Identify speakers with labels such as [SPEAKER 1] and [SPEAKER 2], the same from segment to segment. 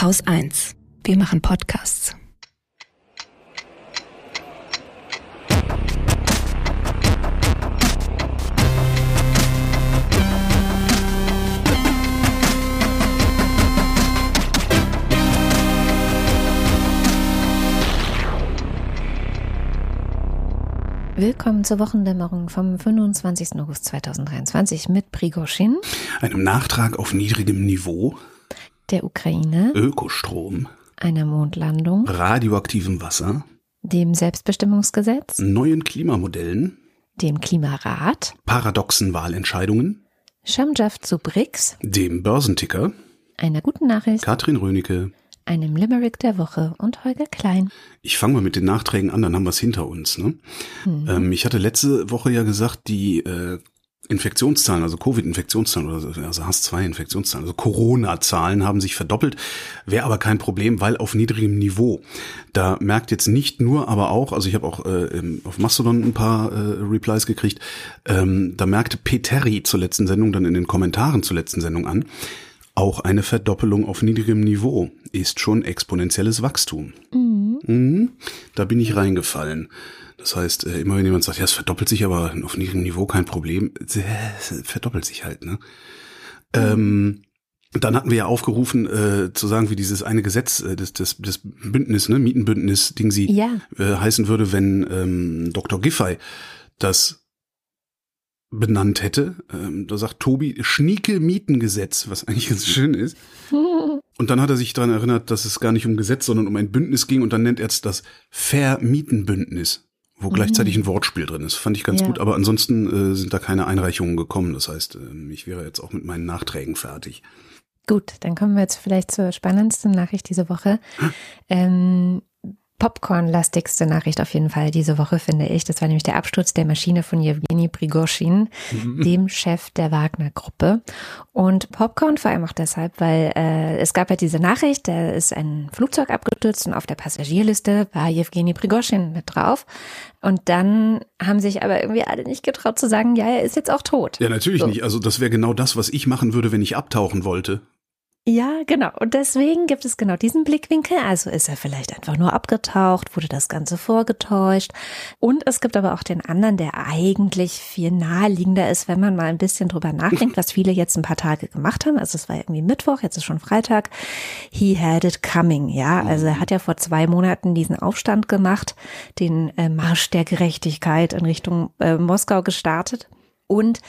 [SPEAKER 1] Haus 1. Wir machen Podcasts. Willkommen zur Wochendämmerung vom 25. August 2023 mit Prigoshin,
[SPEAKER 2] einem Nachtrag auf niedrigem Niveau,
[SPEAKER 1] der Ukraine,
[SPEAKER 2] Ökostrom,
[SPEAKER 1] einer Mondlandung,
[SPEAKER 2] radioaktivem Wasser,
[SPEAKER 1] dem Selbstbestimmungsgesetz,
[SPEAKER 2] neuen Klimamodellen,
[SPEAKER 1] dem Klimarat,
[SPEAKER 2] paradoxen Wahlentscheidungen,
[SPEAKER 1] Schamjaft zu BRICS,
[SPEAKER 2] dem Börsenticker,
[SPEAKER 1] einer guten Nachricht,
[SPEAKER 2] Katrin Rönecke,
[SPEAKER 1] einem Limerick der Woche und Holger Klein.
[SPEAKER 2] Ich fange mal mit den Nachträgen an, dann haben wir es hinter uns. Ne? Mhm. Ähm, ich hatte letzte Woche ja gesagt, die äh, Infektionszahlen, also Covid-Infektionszahlen oder also SARS-2-Infektionszahlen, also Corona-Zahlen haben sich verdoppelt, wäre aber kein Problem, weil auf niedrigem Niveau. Da merkt jetzt nicht nur, aber auch, also ich habe auch äh, auf Mastodon ein paar äh, Replies gekriegt, ähm, da merkte Peteri zur letzten Sendung dann in den Kommentaren zur letzten Sendung an, auch eine Verdoppelung auf niedrigem Niveau ist schon exponentielles Wachstum. Mhm. Mhm, da bin ich reingefallen. Das heißt, äh, immer wenn jemand sagt, ja, es verdoppelt sich, aber auf niedrigem Niveau kein Problem, es verdoppelt sich halt, ne? Ähm, dann hatten wir ja aufgerufen, äh, zu sagen, wie dieses eine Gesetz, äh, das, das, das Bündnis, ne, Mietenbündnis, Ding sie ja. äh, heißen würde, wenn ähm, Dr. Giffey das benannt hätte. Ähm, da sagt Tobi Schnieke Mietengesetz, was eigentlich ganz schön ist. Und dann hat er sich daran erinnert, dass es gar nicht um Gesetz, sondern um ein Bündnis ging und dann nennt er es das Vermietenbündnis wo mhm. gleichzeitig ein Wortspiel drin ist. Fand ich ganz ja. gut, aber ansonsten äh, sind da keine Einreichungen gekommen. Das heißt, äh, ich wäre jetzt auch mit meinen Nachträgen fertig.
[SPEAKER 1] Gut, dann kommen wir jetzt vielleicht zur spannendsten Nachricht diese Woche. Ähm, Popcorn-lastigste Nachricht auf jeden Fall diese Woche, finde ich. Das war nämlich der Absturz der Maschine von Jewgeni Prigoshin, mhm. dem Chef der Wagner-Gruppe. Und Popcorn vor allem auch deshalb, weil äh, es gab ja diese Nachricht, da ist ein Flugzeug abgestürzt und auf der Passagierliste war Jewgeni Prigoshin mit drauf. Und dann haben sich aber irgendwie alle nicht getraut zu sagen, ja, er ist jetzt auch tot.
[SPEAKER 2] Ja, natürlich so. nicht. Also das wäre genau das, was ich machen würde, wenn ich abtauchen wollte.
[SPEAKER 1] Ja, genau. Und deswegen gibt es genau diesen Blickwinkel. Also ist er vielleicht einfach nur abgetaucht, wurde das Ganze vorgetäuscht. Und es gibt aber auch den anderen, der eigentlich viel naheliegender ist, wenn man mal ein bisschen drüber nachdenkt, was viele jetzt ein paar Tage gemacht haben. Also es war irgendwie Mittwoch, jetzt ist schon Freitag. He had it coming, ja. Also er hat ja vor zwei Monaten diesen Aufstand gemacht, den äh, Marsch der Gerechtigkeit in Richtung äh, Moskau gestartet. Und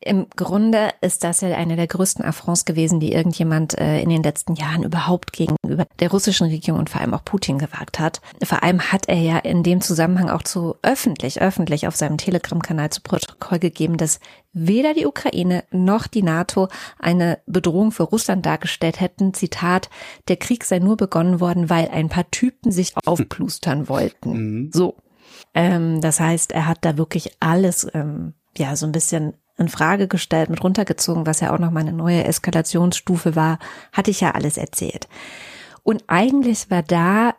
[SPEAKER 1] im Grunde ist das ja eine der größten Affronts gewesen, die irgendjemand äh, in den letzten Jahren überhaupt gegenüber der russischen Regierung und vor allem auch Putin gewagt hat. Vor allem hat er ja in dem Zusammenhang auch zu öffentlich, öffentlich auf seinem Telegram-Kanal zu Protokoll gegeben, dass weder die Ukraine noch die NATO eine Bedrohung für Russland dargestellt hätten. Zitat, der Krieg sei nur begonnen worden, weil ein paar Typen sich aufplustern wollten. Mhm. So. Ähm, das heißt, er hat da wirklich alles, ähm, ja, so ein bisschen in Frage gestellt, mit runtergezogen, was ja auch noch mal eine neue Eskalationsstufe war, hatte ich ja alles erzählt. Und eigentlich war da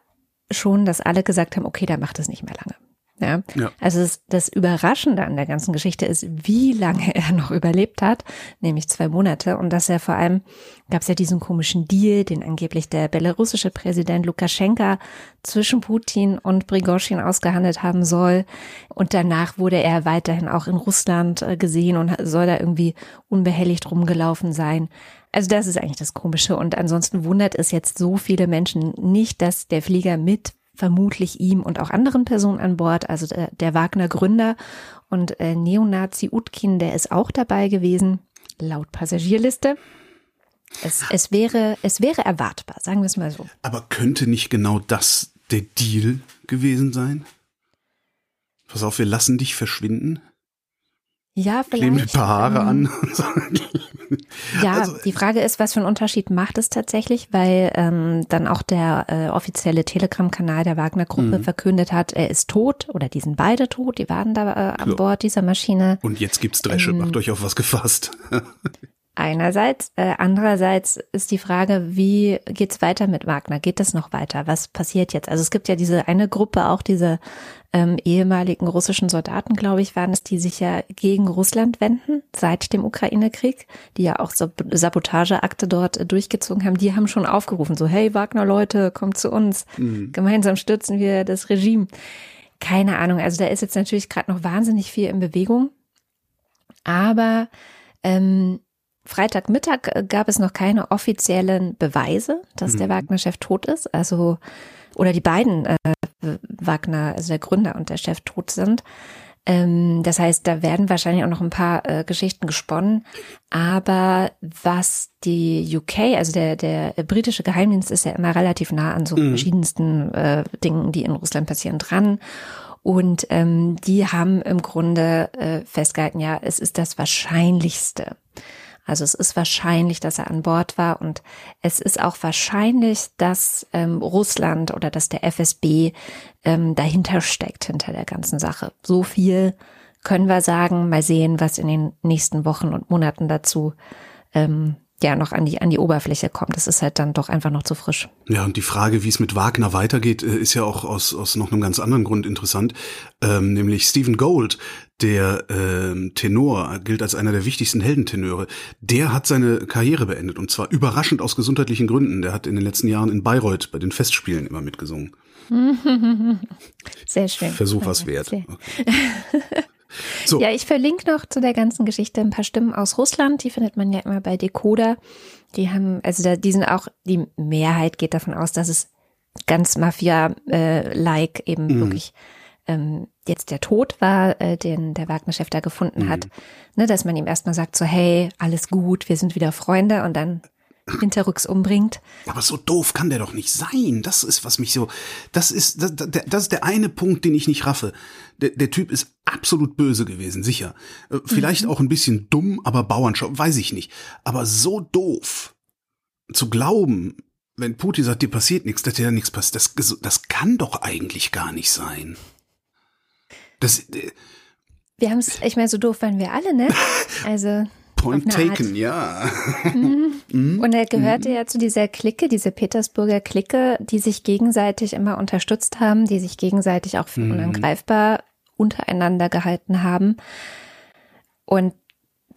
[SPEAKER 1] schon, dass alle gesagt haben, okay, da macht es nicht mehr lange. Ja. ja. Also das, das Überraschende an der ganzen Geschichte ist, wie lange er noch überlebt hat, nämlich zwei Monate. Und dass er vor allem, gab es ja diesen komischen Deal, den angeblich der belarussische Präsident Lukaschenka zwischen Putin und Prigozhin ausgehandelt haben soll. Und danach wurde er weiterhin auch in Russland äh, gesehen und soll da irgendwie unbehelligt rumgelaufen sein. Also das ist eigentlich das Komische. Und ansonsten wundert es jetzt so viele Menschen nicht, dass der Flieger mit vermutlich ihm und auch anderen Personen an Bord, also der, der Wagner Gründer und äh, Neonazi Utkin, der ist auch dabei gewesen, laut Passagierliste. Es, es, wäre, es wäre erwartbar, sagen wir es mal so.
[SPEAKER 2] Aber könnte nicht genau das der Deal gewesen sein? Pass auf, wir lassen dich verschwinden.
[SPEAKER 1] Ja, vielleicht.
[SPEAKER 2] Kleben ein paar Haare
[SPEAKER 1] ähm, an. ja, also, die Frage ist, was für einen Unterschied macht es tatsächlich, weil ähm, dann auch der äh, offizielle Telegram-Kanal der Wagner-Gruppe mhm. verkündet hat, er ist tot oder die sind beide tot, die waren da äh, an. Bord dieser Maschine.
[SPEAKER 2] Und jetzt gibt's Dresche, ähm, macht euch auf was gefasst.
[SPEAKER 1] einerseits. Äh, andererseits ist die Frage, wie geht's weiter mit Wagner? Geht es noch weiter? Was passiert jetzt? Also es gibt ja diese eine Gruppe, auch diese ähm, ehemaligen russischen Soldaten, glaube ich, waren es, die sich ja gegen Russland wenden seit dem Ukraine-Krieg, die ja auch Sabotageakte dort äh, durchgezogen haben. Die haben schon aufgerufen, so hey Wagner-Leute, kommt zu uns, mhm. gemeinsam stürzen wir das Regime. Keine Ahnung, also da ist jetzt natürlich gerade noch wahnsinnig viel in Bewegung, aber ähm, Freitagmittag äh, gab es noch keine offiziellen Beweise, dass mhm. der Wagner-Chef tot ist. Also, oder die beiden äh, Wagner, also der Gründer und der Chef tot sind. Ähm, das heißt, da werden wahrscheinlich auch noch ein paar äh, Geschichten gesponnen. Aber was die UK, also der, der britische Geheimdienst ist ja immer relativ nah an so mhm. verschiedensten äh, Dingen, die in Russland passieren, dran. Und ähm, die haben im Grunde äh, festgehalten, ja, es ist das Wahrscheinlichste. Also es ist wahrscheinlich, dass er an Bord war und es ist auch wahrscheinlich, dass ähm, Russland oder dass der FSB ähm, dahinter steckt, hinter der ganzen Sache. So viel können wir sagen. Mal sehen, was in den nächsten Wochen und Monaten dazu ähm, ja noch an die an die Oberfläche kommt. Das ist halt dann doch einfach noch zu frisch.
[SPEAKER 2] Ja, und die Frage, wie es mit Wagner weitergeht, äh, ist ja auch aus aus noch einem ganz anderen Grund interessant, ähm, nämlich Stephen Gold, der ähm, Tenor gilt als einer der wichtigsten Heldentenöre. Der hat seine Karriere beendet und zwar überraschend aus gesundheitlichen Gründen. Der hat in den letzten Jahren in Bayreuth bei den Festspielen immer mitgesungen.
[SPEAKER 1] Sehr schön.
[SPEAKER 2] Versuch was wert. Okay.
[SPEAKER 1] So. Ja, ich verlinke noch zu der ganzen Geschichte ein paar Stimmen aus Russland. Die findet man ja immer bei Decoder. Die haben, also da, die sind auch, die Mehrheit geht davon aus, dass es ganz Mafia-like eben mhm. wirklich ähm, jetzt der Tod war, äh, den der Wagner-Chef da gefunden mhm. hat. Ne, dass man ihm erstmal sagt so, hey, alles gut, wir sind wieder Freunde und dann hinterrücks umbringt.
[SPEAKER 2] Aber so doof kann der doch nicht sein. Das ist, was mich so, das ist, das, das ist der eine Punkt, den ich nicht raffe. Der, der Typ ist absolut böse gewesen, sicher. Äh, vielleicht mhm. auch ein bisschen dumm, aber Bauernschau, weiß ich nicht. Aber so doof zu glauben, wenn Putin sagt, dir passiert nichts, dass dir da nichts passiert, das, das kann doch eigentlich gar nicht sein. Das,
[SPEAKER 1] äh, wir haben es, ich meine, so doof waren wir alle, ne? Also.
[SPEAKER 2] Point taken, ja.
[SPEAKER 1] Mhm. mhm. Und er gehörte mhm. ja zu dieser Clique, diese Petersburger Clique, die sich gegenseitig immer unterstützt haben, die sich gegenseitig auch für mhm. unangreifbar untereinander gehalten haben. Und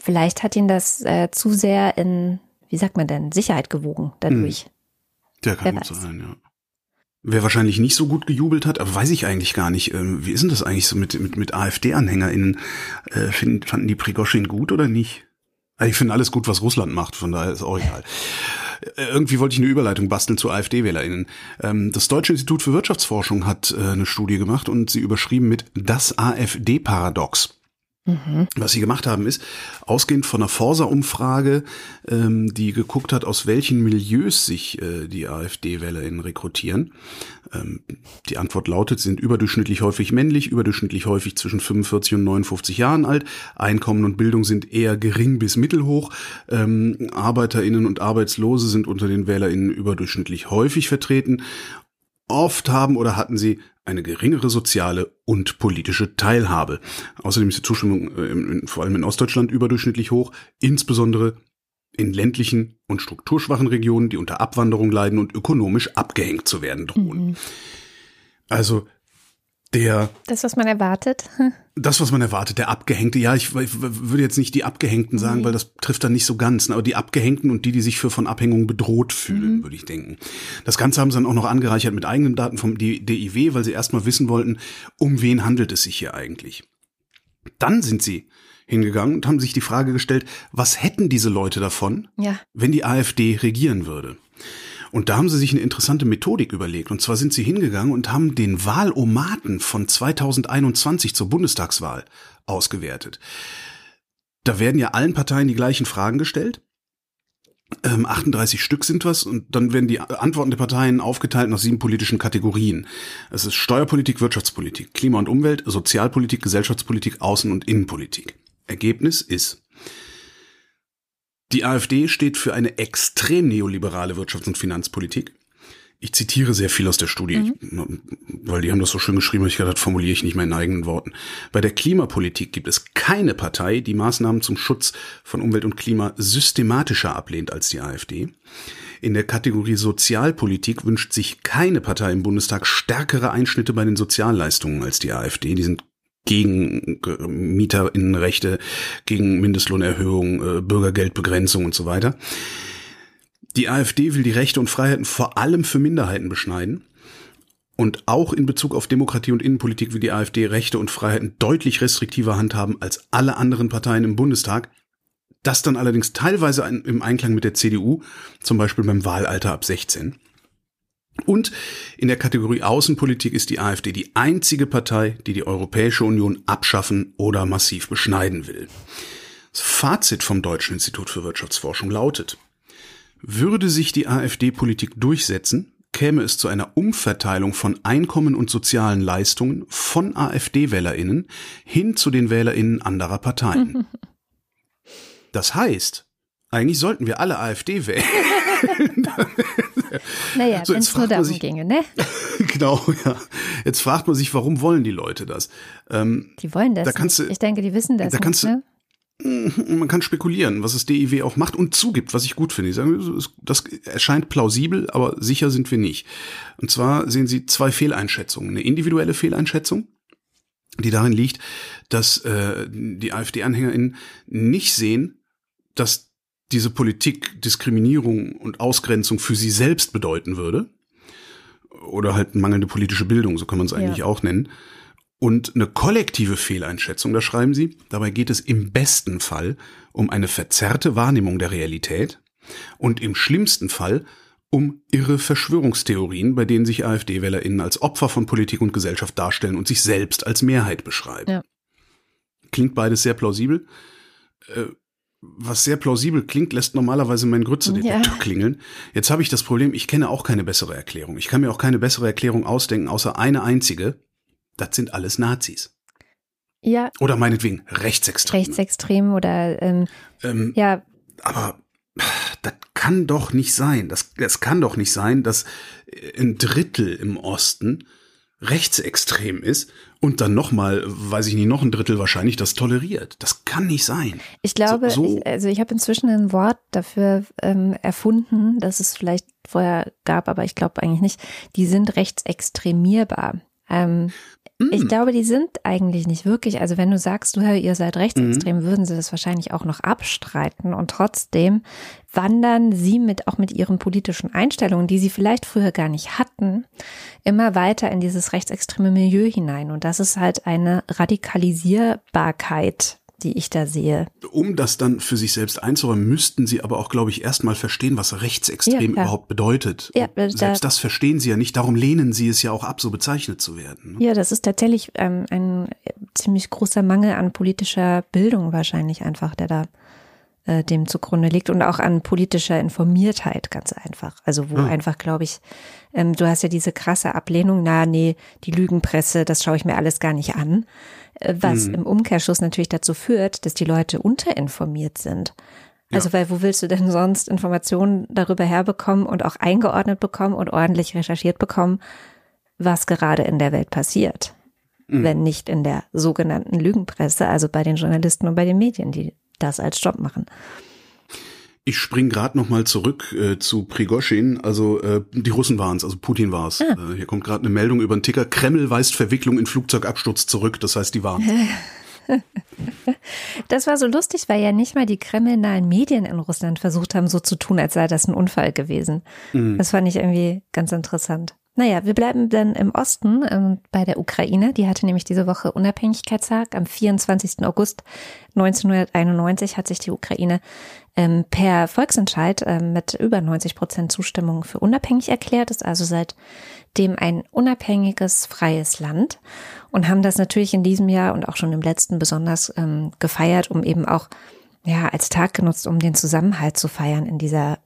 [SPEAKER 1] vielleicht hat ihn das äh, zu sehr in, wie sagt man denn, Sicherheit gewogen dadurch.
[SPEAKER 2] Der kann gut sein, ja. Wer wahrscheinlich nicht so gut gejubelt hat, aber weiß ich eigentlich gar nicht. Ähm, wie ist denn das eigentlich so mit, mit, mit AfD-AnhängerInnen? Äh, fanden die Prigoschin gut oder nicht? Ich finde alles gut, was Russland macht, von daher ist auch egal. Äh, irgendwie wollte ich eine Überleitung basteln zu AfD-WählerInnen. Ähm, das Deutsche Institut für Wirtschaftsforschung hat äh, eine Studie gemacht und sie überschrieben mit das AfD-Paradox. Mhm. Was sie gemacht haben, ist, ausgehend von einer Forsa-Umfrage, ähm, die geguckt hat, aus welchen Milieus sich äh, die AfD-WählerInnen rekrutieren. Ähm, die Antwort lautet, sind überdurchschnittlich häufig männlich, überdurchschnittlich häufig zwischen 45 und 59 Jahren alt. Einkommen und Bildung sind eher gering bis mittelhoch. Ähm, ArbeiterInnen und Arbeitslose sind unter den WählerInnen überdurchschnittlich häufig vertreten. Oft haben oder hatten sie eine geringere soziale und politische Teilhabe. Außerdem ist die Zustimmung äh, vor allem in Ostdeutschland überdurchschnittlich hoch, insbesondere in ländlichen und strukturschwachen Regionen, die unter Abwanderung leiden und ökonomisch abgehängt zu werden drohen. Mhm. Also der.
[SPEAKER 1] Das, was man erwartet.
[SPEAKER 2] Das, was man erwartet, der Abgehängte. Ja, ich, ich würde jetzt nicht die Abgehängten sagen, nee. weil das trifft dann nicht so ganz. Ne, aber die Abgehängten und die, die sich für von Abhängung bedroht fühlen, mhm. würde ich denken. Das Ganze haben sie dann auch noch angereichert mit eigenen Daten vom DIW, weil sie erstmal wissen wollten, um wen handelt es sich hier eigentlich. Dann sind sie hingegangen und haben sich die Frage gestellt, was hätten diese Leute davon, ja. wenn die AfD regieren würde? Und da haben sie sich eine interessante Methodik überlegt. Und zwar sind sie hingegangen und haben den Wahlomaten von 2021 zur Bundestagswahl ausgewertet. Da werden ja allen Parteien die gleichen Fragen gestellt. Ähm, 38 Stück sind was und dann werden die Antworten der Parteien aufgeteilt nach sieben politischen Kategorien. Es ist Steuerpolitik, Wirtschaftspolitik, Klima und Umwelt, Sozialpolitik, Gesellschaftspolitik, Außen- und Innenpolitik. Ergebnis ist, die AfD steht für eine extrem neoliberale Wirtschafts- und Finanzpolitik. ich zitiere sehr viel aus der Studie, mhm. weil die haben das so schön geschrieben, ich das formuliere ich nicht mehr in eigenen Worten. Bei der Klimapolitik gibt es keine Partei, die Maßnahmen zum Schutz von Umwelt und Klima systematischer ablehnt als die AfD. In der Kategorie Sozialpolitik wünscht sich keine Partei im Bundestag stärkere Einschnitte bei den Sozialleistungen als die AfD. Die sind gegen Mieterinnenrechte, gegen Mindestlohnerhöhung, äh, Bürgergeldbegrenzung und so weiter. Die AfD will die Rechte und Freiheiten vor allem für Minderheiten beschneiden. Und auch in Bezug auf Demokratie und Innenpolitik will die AfD Rechte und Freiheiten deutlich restriktiver handhaben als alle anderen Parteien im Bundestag. Das dann allerdings teilweise im Einklang mit der CDU, zum Beispiel beim Wahlalter ab 16. Und in der Kategorie Außenpolitik ist die AfD die einzige Partei, die die Europäische Union abschaffen oder massiv beschneiden will. Das Fazit vom Deutschen Institut für Wirtschaftsforschung lautet, würde sich die AfD-Politik durchsetzen, käme es zu einer Umverteilung von Einkommen und sozialen Leistungen von AfD-Wählerinnen hin zu den Wählerinnen anderer Parteien. Das heißt, eigentlich sollten wir alle AfD wählen.
[SPEAKER 1] naja, so, wenn es nur darum sich, ginge, ne?
[SPEAKER 2] genau, ja. Jetzt fragt man sich, warum wollen die Leute das?
[SPEAKER 1] Ähm, die wollen das.
[SPEAKER 2] Da kannst du,
[SPEAKER 1] ich denke, die wissen das.
[SPEAKER 2] Da kannst
[SPEAKER 1] nicht, ne?
[SPEAKER 2] man kann spekulieren, was das DIW auch macht und zugibt, was ich gut finde. Ich sage, das erscheint plausibel, aber sicher sind wir nicht. Und zwar sehen Sie zwei Fehleinschätzungen. Eine individuelle Fehleinschätzung, die darin liegt, dass äh, die AfD-AnhängerInnen nicht sehen, dass diese Politik Diskriminierung und Ausgrenzung für sie selbst bedeuten würde. Oder halt mangelnde politische Bildung, so kann man es eigentlich ja. auch nennen und eine kollektive Fehleinschätzung, da schreiben sie, dabei geht es im besten Fall um eine verzerrte Wahrnehmung der Realität und im schlimmsten Fall um irre Verschwörungstheorien, bei denen sich AfD-WählerInnen als Opfer von Politik und Gesellschaft darstellen und sich selbst als Mehrheit beschreiben. Ja. Klingt beides sehr plausibel. Was sehr plausibel klingt, lässt normalerweise mein Grütze-Detektor ja. klingeln. Jetzt habe ich das Problem, ich kenne auch keine bessere Erklärung. Ich kann mir auch keine bessere Erklärung ausdenken, außer eine einzige, das sind alles Nazis.
[SPEAKER 1] Ja.
[SPEAKER 2] Oder meinetwegen Rechtsextreme.
[SPEAKER 1] Rechtsextrem oder ähm, ähm, ja.
[SPEAKER 2] Aber das kann doch nicht sein. Das, das kann doch nicht sein, dass ein Drittel im Osten rechtsextrem ist und dann nochmal, weiß ich nicht, noch ein Drittel wahrscheinlich das toleriert. Das kann nicht sein.
[SPEAKER 1] Ich glaube, so, so ich, also ich habe inzwischen ein Wort dafür ähm, erfunden, das es vielleicht vorher gab, aber ich glaube eigentlich nicht. Die sind rechtsextremierbar. Ähm, ich mm. glaube, die sind eigentlich nicht wirklich. Also wenn du sagst, du, ihr seid rechtsextrem, mhm. würden sie das wahrscheinlich auch noch abstreiten. Und trotzdem wandern sie mit, auch mit ihren politischen Einstellungen, die sie vielleicht früher gar nicht hatten, immer weiter in dieses rechtsextreme Milieu hinein. Und das ist halt eine Radikalisierbarkeit die ich da sehe.
[SPEAKER 2] Um das dann für sich selbst einzuräumen, müssten Sie aber auch, glaube ich, erstmal verstehen, was rechtsextrem ja, überhaupt bedeutet. Ja, da, selbst das verstehen Sie ja nicht, darum lehnen Sie es ja auch ab, so bezeichnet zu werden.
[SPEAKER 1] Ne? Ja, das ist tatsächlich ähm, ein ziemlich großer Mangel an politischer Bildung wahrscheinlich einfach, der da äh, dem zugrunde liegt und auch an politischer Informiertheit ganz einfach. Also wo ja. einfach, glaube ich, ähm, du hast ja diese krasse Ablehnung, na nee, die Lügenpresse, das schaue ich mir alles gar nicht an was mhm. im Umkehrschluss natürlich dazu führt, dass die Leute unterinformiert sind. Also, ja. weil wo willst du denn sonst Informationen darüber herbekommen und auch eingeordnet bekommen und ordentlich recherchiert bekommen, was gerade in der Welt passiert? Mhm. Wenn nicht in der sogenannten Lügenpresse, also bei den Journalisten und bei den Medien, die das als Job machen.
[SPEAKER 2] Ich spring gerade noch mal zurück äh, zu Prigoschin. Also äh, die Russen waren es, also Putin war es. Ah. Äh, hier kommt gerade eine Meldung über den Ticker. Kreml weist Verwicklung in Flugzeugabsturz zurück. Das heißt, die waren.
[SPEAKER 1] Das war so lustig, weil ja nicht mal die kremlnahen Medien in Russland versucht haben, so zu tun, als sei das ein Unfall gewesen. Mhm. Das fand ich irgendwie ganz interessant. Naja, wir bleiben dann im Osten ähm, bei der Ukraine. Die hatte nämlich diese Woche Unabhängigkeitstag. Am 24. August 1991 hat sich die Ukraine ähm, per Volksentscheid ähm, mit über 90 Prozent Zustimmung für unabhängig erklärt, ist also seitdem ein unabhängiges, freies Land und haben das natürlich in diesem Jahr und auch schon im letzten besonders ähm, gefeiert, um eben auch ja als Tag genutzt, um den Zusammenhalt zu feiern in dieser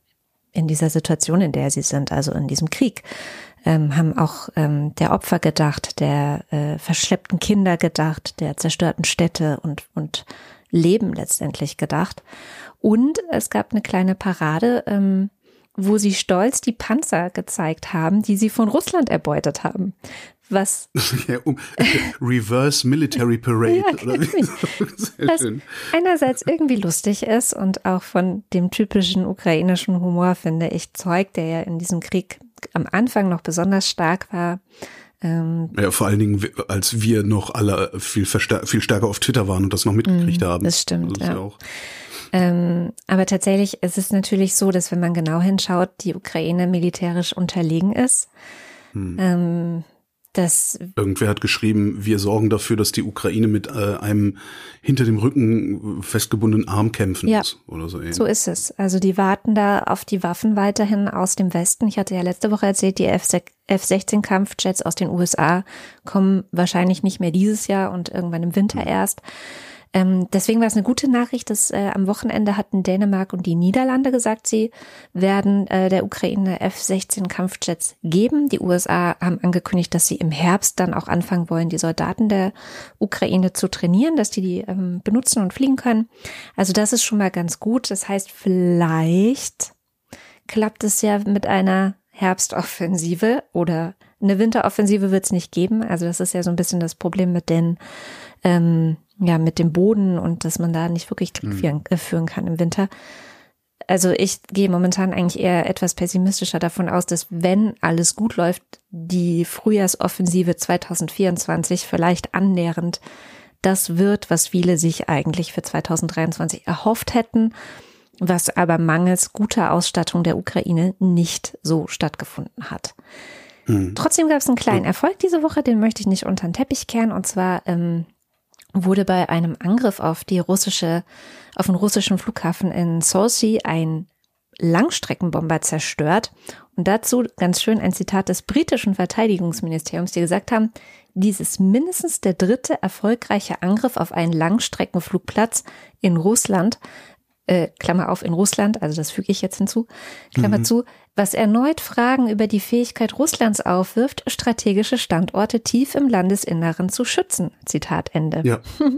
[SPEAKER 1] in dieser Situation, in der sie sind, also in diesem Krieg. Ähm, haben auch ähm, der Opfer gedacht, der äh, verschleppten Kinder gedacht, der zerstörten Städte und, und Leben letztendlich gedacht. Und es gab eine kleine Parade, ähm, wo sie stolz die Panzer gezeigt haben, die sie von Russland erbeutet haben. Was
[SPEAKER 2] ja, um, Reverse Military Parade. ja, oder
[SPEAKER 1] was schön. einerseits irgendwie lustig ist und auch von dem typischen ukrainischen Humor, finde ich, zeugt, der ja in diesem Krieg am Anfang noch besonders stark war.
[SPEAKER 2] Ähm, ja, vor allen Dingen, als wir noch alle viel, viel stärker auf Twitter waren und das noch mitgekriegt mhm, haben.
[SPEAKER 1] Das stimmt. Das ja. ja ähm, aber tatsächlich ist es natürlich so, dass wenn man genau hinschaut, die Ukraine militärisch unterlegen ist. Hm. Ähm, das
[SPEAKER 2] Irgendwer hat geschrieben, wir sorgen dafür, dass die Ukraine mit äh, einem hinter dem Rücken festgebundenen Arm kämpfen
[SPEAKER 1] ja,
[SPEAKER 2] muss
[SPEAKER 1] oder so. So ist es. Also die warten da auf die Waffen weiterhin aus dem Westen. Ich hatte ja letzte Woche erzählt, die F-16 Kampfjets aus den USA kommen wahrscheinlich nicht mehr dieses Jahr und irgendwann im Winter hm. erst. Ähm, deswegen war es eine gute Nachricht, dass äh, am Wochenende hatten Dänemark und die Niederlande gesagt, sie werden äh, der Ukraine F-16 Kampfjets geben. Die USA haben angekündigt, dass sie im Herbst dann auch anfangen wollen, die Soldaten der Ukraine zu trainieren, dass die die ähm, benutzen und fliegen können. Also das ist schon mal ganz gut. Das heißt, vielleicht klappt es ja mit einer Herbstoffensive oder eine Winteroffensive wird es nicht geben. Also das ist ja so ein bisschen das Problem mit den ähm, ja, mit dem Boden und dass man da nicht wirklich Krieg mhm. führen kann im Winter. Also ich gehe momentan eigentlich eher etwas pessimistischer davon aus, dass wenn alles gut läuft, die Frühjahrsoffensive 2024 vielleicht annähernd das wird, was viele sich eigentlich für 2023 erhofft hätten, was aber mangels guter Ausstattung der Ukraine nicht so stattgefunden hat. Hm. Trotzdem gab es einen kleinen Erfolg diese Woche, den möchte ich nicht unter den Teppich kehren. Und zwar ähm, wurde bei einem Angriff auf die russische, auf den russischen Flughafen in Sochi ein Langstreckenbomber zerstört. Und dazu ganz schön ein Zitat des britischen Verteidigungsministeriums, die gesagt haben, dies ist mindestens der dritte erfolgreiche Angriff auf einen Langstreckenflugplatz in Russland, äh, Klammer auf in Russland, also das füge ich jetzt hinzu, Klammer mhm. zu, was erneut Fragen über die Fähigkeit Russlands aufwirft, strategische Standorte tief im Landesinneren zu schützen. Zitat Ende.
[SPEAKER 2] Ja.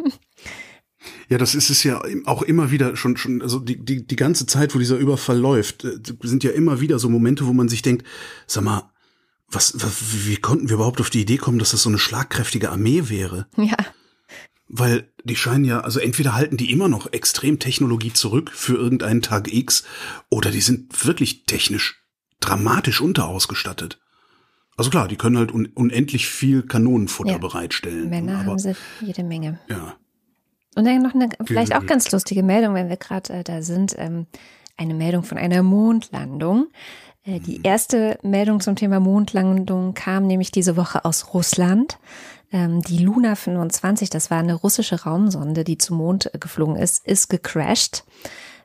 [SPEAKER 2] Ja, das ist es ja auch immer wieder schon, schon, also die, die, die ganze Zeit, wo dieser Überfall läuft, äh, sind ja immer wieder so Momente, wo man sich denkt, sag mal, was, was, wie konnten wir überhaupt auf die Idee kommen, dass das so eine schlagkräftige Armee wäre?
[SPEAKER 1] Ja.
[SPEAKER 2] Weil die scheinen ja, also entweder halten die immer noch extrem Technologie zurück für irgendeinen Tag X oder die sind wirklich technisch dramatisch unterausgestattet. Also klar, die können halt un unendlich viel Kanonenfutter ja. bereitstellen.
[SPEAKER 1] Männer aber, haben sie jede Menge.
[SPEAKER 2] Ja.
[SPEAKER 1] Und dann noch eine vielleicht auch ganz lustige Meldung, wenn wir gerade äh, da sind. Ähm, eine Meldung von einer Mondlandung. Äh, die mhm. erste Meldung zum Thema Mondlandung kam nämlich diese Woche aus Russland. Ähm, die Luna 25, das war eine russische Raumsonde, die zum Mond äh, geflogen ist, ist gecrashed.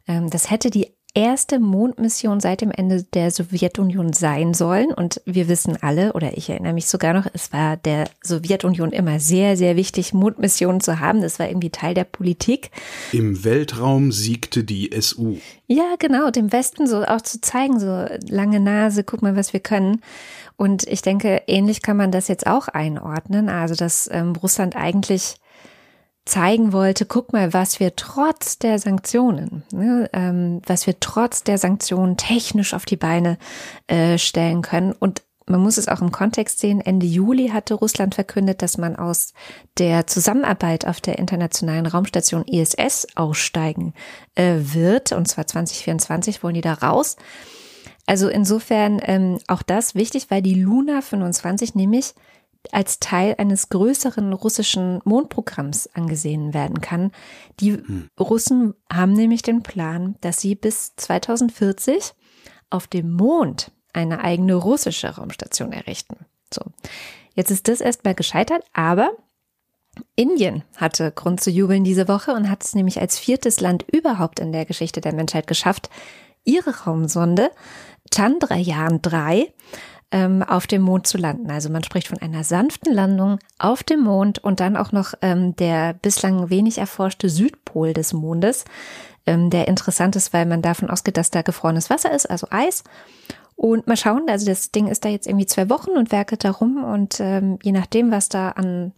[SPEAKER 1] Ähm, das hätte die erste Mondmission seit dem Ende der Sowjetunion sein sollen. Und wir wissen alle, oder ich erinnere mich sogar noch, es war der Sowjetunion immer sehr, sehr wichtig, Mondmissionen zu haben. Das war irgendwie Teil der Politik.
[SPEAKER 2] Im Weltraum siegte die SU.
[SPEAKER 1] Ja, genau, dem Westen so auch zu zeigen, so lange Nase, guck mal, was wir können. Und ich denke, ähnlich kann man das jetzt auch einordnen. Also, dass ähm, Russland eigentlich zeigen wollte, guck mal, was wir trotz der Sanktionen, ne, ähm, was wir trotz der Sanktionen technisch auf die Beine äh, stellen können. Und man muss es auch im Kontext sehen. Ende Juli hatte Russland verkündet, dass man aus der Zusammenarbeit auf der internationalen Raumstation ISS aussteigen äh, wird. Und zwar 2024 wollen die da raus. Also insofern ähm, auch das wichtig, weil die Luna 25 nämlich als Teil eines größeren russischen Mondprogramms angesehen werden kann. Die hm. Russen haben nämlich den Plan, dass sie bis 2040 auf dem Mond eine eigene russische Raumstation errichten. So. Jetzt ist das erstmal gescheitert, aber Indien hatte Grund zu jubeln diese Woche und hat es nämlich als viertes Land überhaupt in der Geschichte der Menschheit geschafft, ihre Raumsonde Chandrayaan 3 ähm, auf dem Mond zu landen. Also man spricht von einer sanften Landung auf dem Mond und dann auch noch ähm, der bislang wenig erforschte Südpol des Mondes, ähm, der interessant ist, weil man davon ausgeht, dass da gefrorenes Wasser ist, also Eis. Und mal schauen, also das Ding ist da jetzt irgendwie zwei Wochen und werkelt da rum und ähm, je nachdem, was da an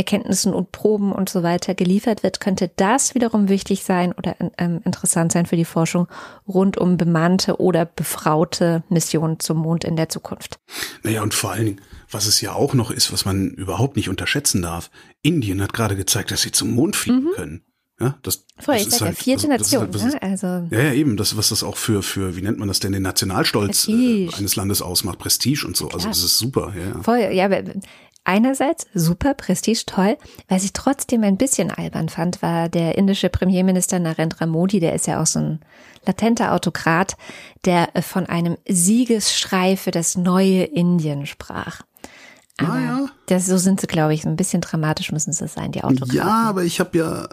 [SPEAKER 1] Erkenntnissen und Proben und so weiter geliefert wird, könnte das wiederum wichtig sein oder ähm, interessant sein für die Forschung rund um bemannte oder befraute Missionen zum Mond in der Zukunft.
[SPEAKER 2] Naja, und vor allen Dingen, was es ja auch noch ist, was man überhaupt nicht unterschätzen darf, Indien hat gerade gezeigt, dass sie zum Mond fliegen mhm. können. Ja, das,
[SPEAKER 1] Voll, das ich sag halt, ja vierte also, Nation. Halt,
[SPEAKER 2] ne? also, ja, ja, eben, das, was das auch für, für, wie nennt man das denn, den Nationalstolz äh, eines Landes ausmacht, Prestige und so. Also das ist super, ja.
[SPEAKER 1] Voll, ja, einerseits super, Prestige, toll. Was ich trotzdem ein bisschen albern fand, war der indische Premierminister Narendra Modi, der ist ja auch so ein latenter Autokrat, der von einem Siegesschrei für das neue Indien sprach. Aber naja. das, so sind sie, glaube ich, ein bisschen dramatisch müssen sie sein, die Autokraten.
[SPEAKER 2] Ja, aber ich habe ja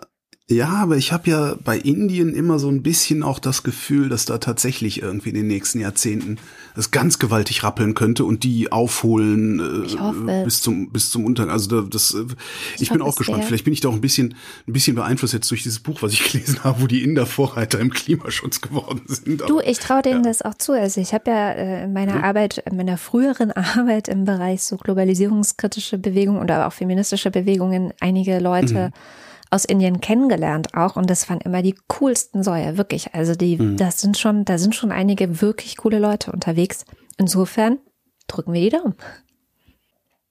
[SPEAKER 2] ja, aber ich habe ja bei Indien immer so ein bisschen auch das Gefühl, dass da tatsächlich irgendwie in den nächsten Jahrzehnten es ganz gewaltig rappeln könnte und die aufholen äh, bis zum bis zum Untergang. Also da, das, äh, ich, ich bin auch gespannt. Vielleicht bin ich da auch ein bisschen ein bisschen beeinflusst jetzt durch dieses Buch, was ich gelesen habe, wo die Inder Vorreiter im Klimaschutz geworden sind.
[SPEAKER 1] Aber, du, ich traue denen ja. das auch zu. Also ich habe ja äh, in meiner ja. Arbeit, in meiner früheren Arbeit im Bereich so globalisierungskritische Bewegungen oder auch feministische Bewegungen einige Leute mhm aus Indien kennengelernt auch und das waren immer die coolsten Säue, wirklich. Also die, mhm. das sind schon, da sind schon einige wirklich coole Leute unterwegs. Insofern drücken wir die Daumen.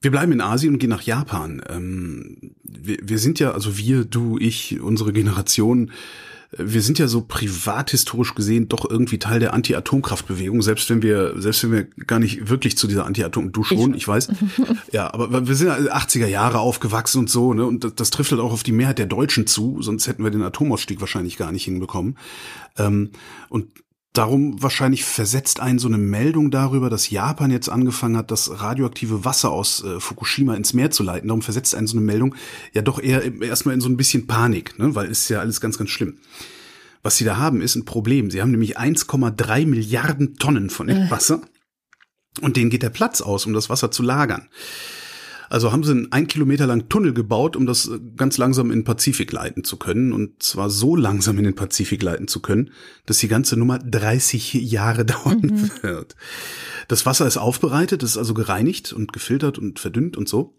[SPEAKER 2] Wir bleiben in Asien und gehen nach Japan. Ähm, wir, wir sind ja, also wir, du, ich, unsere Generation, wir sind ja so privathistorisch gesehen doch irgendwie Teil der Anti-Atomkraftbewegung, selbst wenn wir, selbst wenn wir gar nicht wirklich zu dieser Anti-Atom, du schon, ich, ich weiß. ja, aber wir sind ja 80er Jahre aufgewachsen und so, ne, und das, das, trifft halt auch auf die Mehrheit der Deutschen zu, sonst hätten wir den Atomausstieg wahrscheinlich gar nicht hinbekommen. Ähm, und Darum wahrscheinlich versetzt einen so eine Meldung darüber, dass Japan jetzt angefangen hat, das radioaktive Wasser aus äh, Fukushima ins Meer zu leiten. Darum versetzt einen so eine Meldung ja doch eher erstmal in so ein bisschen Panik, ne? weil es ist ja alles ganz, ganz schlimm. Was sie da haben, ist ein Problem. Sie haben nämlich 1,3 Milliarden Tonnen von äh. Wasser und denen geht der Platz aus, um das Wasser zu lagern. Also haben sie einen ein Kilometer lang Tunnel gebaut, um das ganz langsam in den Pazifik leiten zu können. Und zwar so langsam in den Pazifik leiten zu können, dass die ganze Nummer 30 Jahre dauern mhm. wird. Das Wasser ist aufbereitet, ist also gereinigt und gefiltert und verdünnt und so.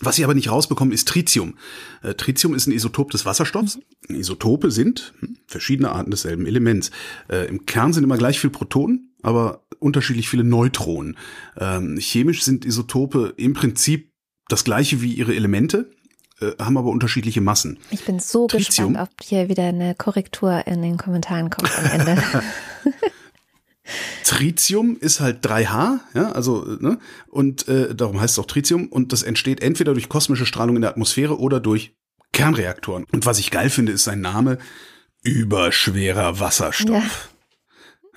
[SPEAKER 2] Was sie aber nicht rausbekommen, ist Tritium. Äh, Tritium ist ein Isotop des Wasserstoffs. Mhm. Isotope sind hm, verschiedene Arten desselben Elements. Äh, Im Kern sind immer gleich viel Protonen, aber unterschiedlich viele Neutronen. Ähm, chemisch sind Isotope im Prinzip das gleiche wie ihre Elemente, äh, haben aber unterschiedliche Massen.
[SPEAKER 1] Ich bin so Tritium, gespannt, ob hier wieder eine Korrektur in den Kommentaren kommt am Ende.
[SPEAKER 2] Tritium ist halt 3H, ja, also ne, und äh, darum heißt es auch Tritium und das entsteht entweder durch kosmische Strahlung in der Atmosphäre oder durch Kernreaktoren. Und was ich geil finde, ist sein Name überschwerer Wasserstoff.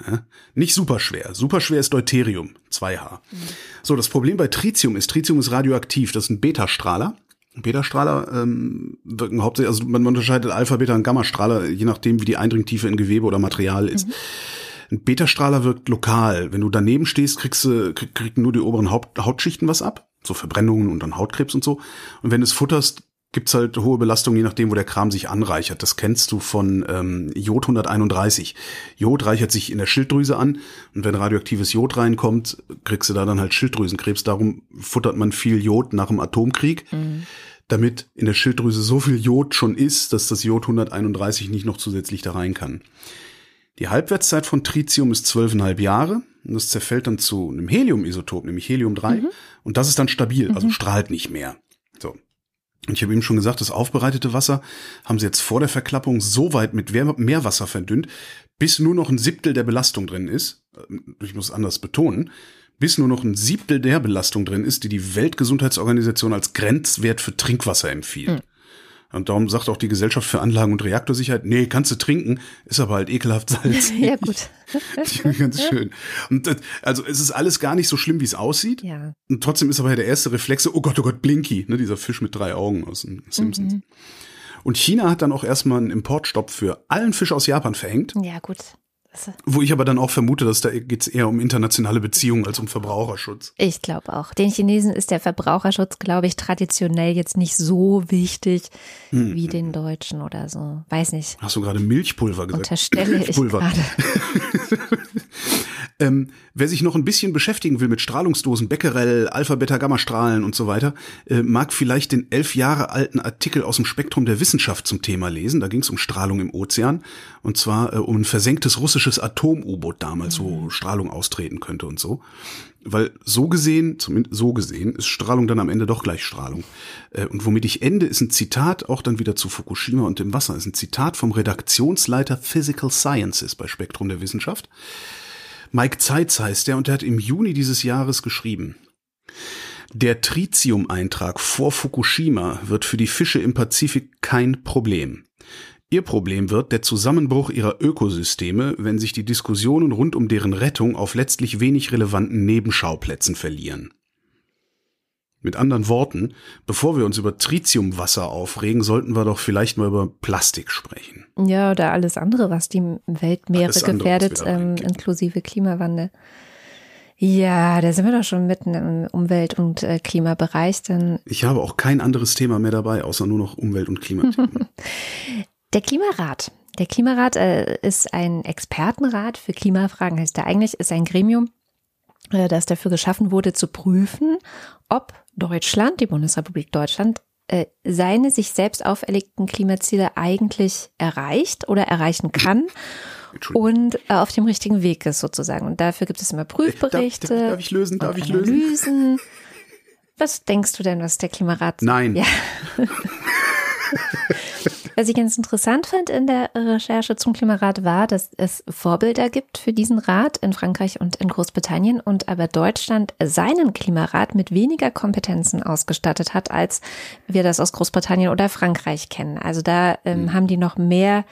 [SPEAKER 2] Ja. Nicht superschwer. Superschwer ist Deuterium, 2H. Mhm. So, das Problem bei Tritium ist, Tritium ist radioaktiv. Das ist ein Beta-Strahler. Beta-Strahler ähm, wirken hauptsächlich, also man unterscheidet Alpha, Beta und Gamma-Strahler, je nachdem, wie die Eindringtiefe in Gewebe oder Material ist. Mhm. Ein Beta-Strahler wirkt lokal. Wenn du daneben stehst, kriegst du krieg, krieg nur die oberen Haut, Hautschichten was ab, so Verbrennungen und dann Hautkrebs und so. Und wenn du es futterst, gibt's halt hohe Belastung, je nachdem, wo der Kram sich anreichert. Das kennst du von ähm, Jod 131. Jod reichert sich in der Schilddrüse an und wenn radioaktives Jod reinkommt, kriegst du da dann halt Schilddrüsenkrebs. Darum futtert man viel Jod nach dem Atomkrieg, mhm. damit in der Schilddrüse so viel Jod schon ist, dass das Jod 131 nicht noch zusätzlich da rein kann. Die Halbwertszeit von Tritium ist zwölfeinhalb Jahre und das zerfällt dann zu einem Heliumisotop, nämlich Helium 3 mhm. und das ist dann stabil, also mhm. strahlt nicht mehr. Und ich habe eben schon gesagt, das aufbereitete Wasser haben sie jetzt vor der Verklappung so weit mit Meerwasser verdünnt, bis nur noch ein Siebtel der Belastung drin ist. Ich muss anders betonen. Bis nur noch ein Siebtel der Belastung drin ist, die die Weltgesundheitsorganisation als Grenzwert für Trinkwasser empfiehlt. Mhm. Und darum sagt auch die Gesellschaft für Anlagen- und Reaktorsicherheit, nee, kannst du trinken, ist aber halt ekelhaft salzig.
[SPEAKER 1] ja, gut.
[SPEAKER 2] Ganz schön. Und das, also es ist alles gar nicht so schlimm, wie es aussieht.
[SPEAKER 1] Ja.
[SPEAKER 2] Und trotzdem ist aber ja der erste Reflex, oh Gott, oh Gott, Blinky, ne, dieser Fisch mit drei Augen aus den Simpsons. Mhm. Und China hat dann auch erstmal einen Importstopp für allen Fisch aus Japan verhängt.
[SPEAKER 1] Ja, gut.
[SPEAKER 2] Wo ich aber dann auch vermute, dass da geht es eher um internationale Beziehungen als um Verbraucherschutz.
[SPEAKER 1] Ich glaube auch. Den Chinesen ist der Verbraucherschutz, glaube ich, traditionell jetzt nicht so wichtig hm. wie den Deutschen oder so. Weiß nicht.
[SPEAKER 2] Hast du gerade Milchpulver gesagt?
[SPEAKER 1] Unterstelle Milchpulver. ich gerade.
[SPEAKER 2] Ähm, wer sich noch ein bisschen beschäftigen will mit Strahlungsdosen, Becquerel, Alpha, Beta, Gamma-Strahlen und so weiter, äh, mag vielleicht den elf Jahre alten Artikel aus dem Spektrum der Wissenschaft zum Thema lesen. Da ging es um Strahlung im Ozean und zwar äh, um ein versenktes russisches Atom-U-Boot damals, mhm. wo Strahlung austreten könnte und so. Weil so gesehen, zumindest so gesehen, ist Strahlung dann am Ende doch gleich Strahlung. Äh, und womit ich ende, ist ein Zitat, auch dann wieder zu Fukushima und dem Wasser, ist ein Zitat vom Redaktionsleiter Physical Sciences bei Spektrum der Wissenschaft. Mike Zeitz heißt er und er hat im Juni dieses Jahres geschrieben. Der Tritium-Eintrag vor Fukushima wird für die Fische im Pazifik kein Problem. Ihr Problem wird der Zusammenbruch ihrer Ökosysteme, wenn sich die Diskussionen rund um deren Rettung auf letztlich wenig relevanten Nebenschauplätzen verlieren. Mit anderen Worten, bevor wir uns über Tritiumwasser aufregen, sollten wir doch vielleicht mal über Plastik sprechen.
[SPEAKER 1] Ja, oder alles andere, was die Weltmeere andere, gefährdet, ähm, inklusive Klimawandel. Ja, da sind wir doch schon mitten im Umwelt- und äh, Klimabereich. Dann
[SPEAKER 2] ich habe auch kein anderes Thema mehr dabei, außer nur noch Umwelt- und Klima.
[SPEAKER 1] Der Klimarat. Der Klimarat äh, ist ein Expertenrat für Klimafragen, heißt er eigentlich, ist ein Gremium, äh, das dafür geschaffen wurde, zu prüfen, ob Deutschland, die Bundesrepublik Deutschland, äh, seine sich selbst auferlegten Klimaziele eigentlich erreicht oder erreichen kann und äh, auf dem richtigen Weg ist sozusagen. Und dafür gibt es immer Prüfberichte.
[SPEAKER 2] Darf, darf, darf ich lösen? Darf ich lösen?
[SPEAKER 1] Analysen. Was denkst du denn, was der Klimarat?
[SPEAKER 2] Nein. Ja.
[SPEAKER 1] Was ich ganz interessant fand in der Recherche zum Klimarat war, dass es Vorbilder gibt für diesen Rat in Frankreich und in Großbritannien und aber Deutschland seinen Klimarat mit weniger Kompetenzen ausgestattet hat, als wir das aus Großbritannien oder Frankreich kennen. Also da ähm, mhm. haben die noch mehr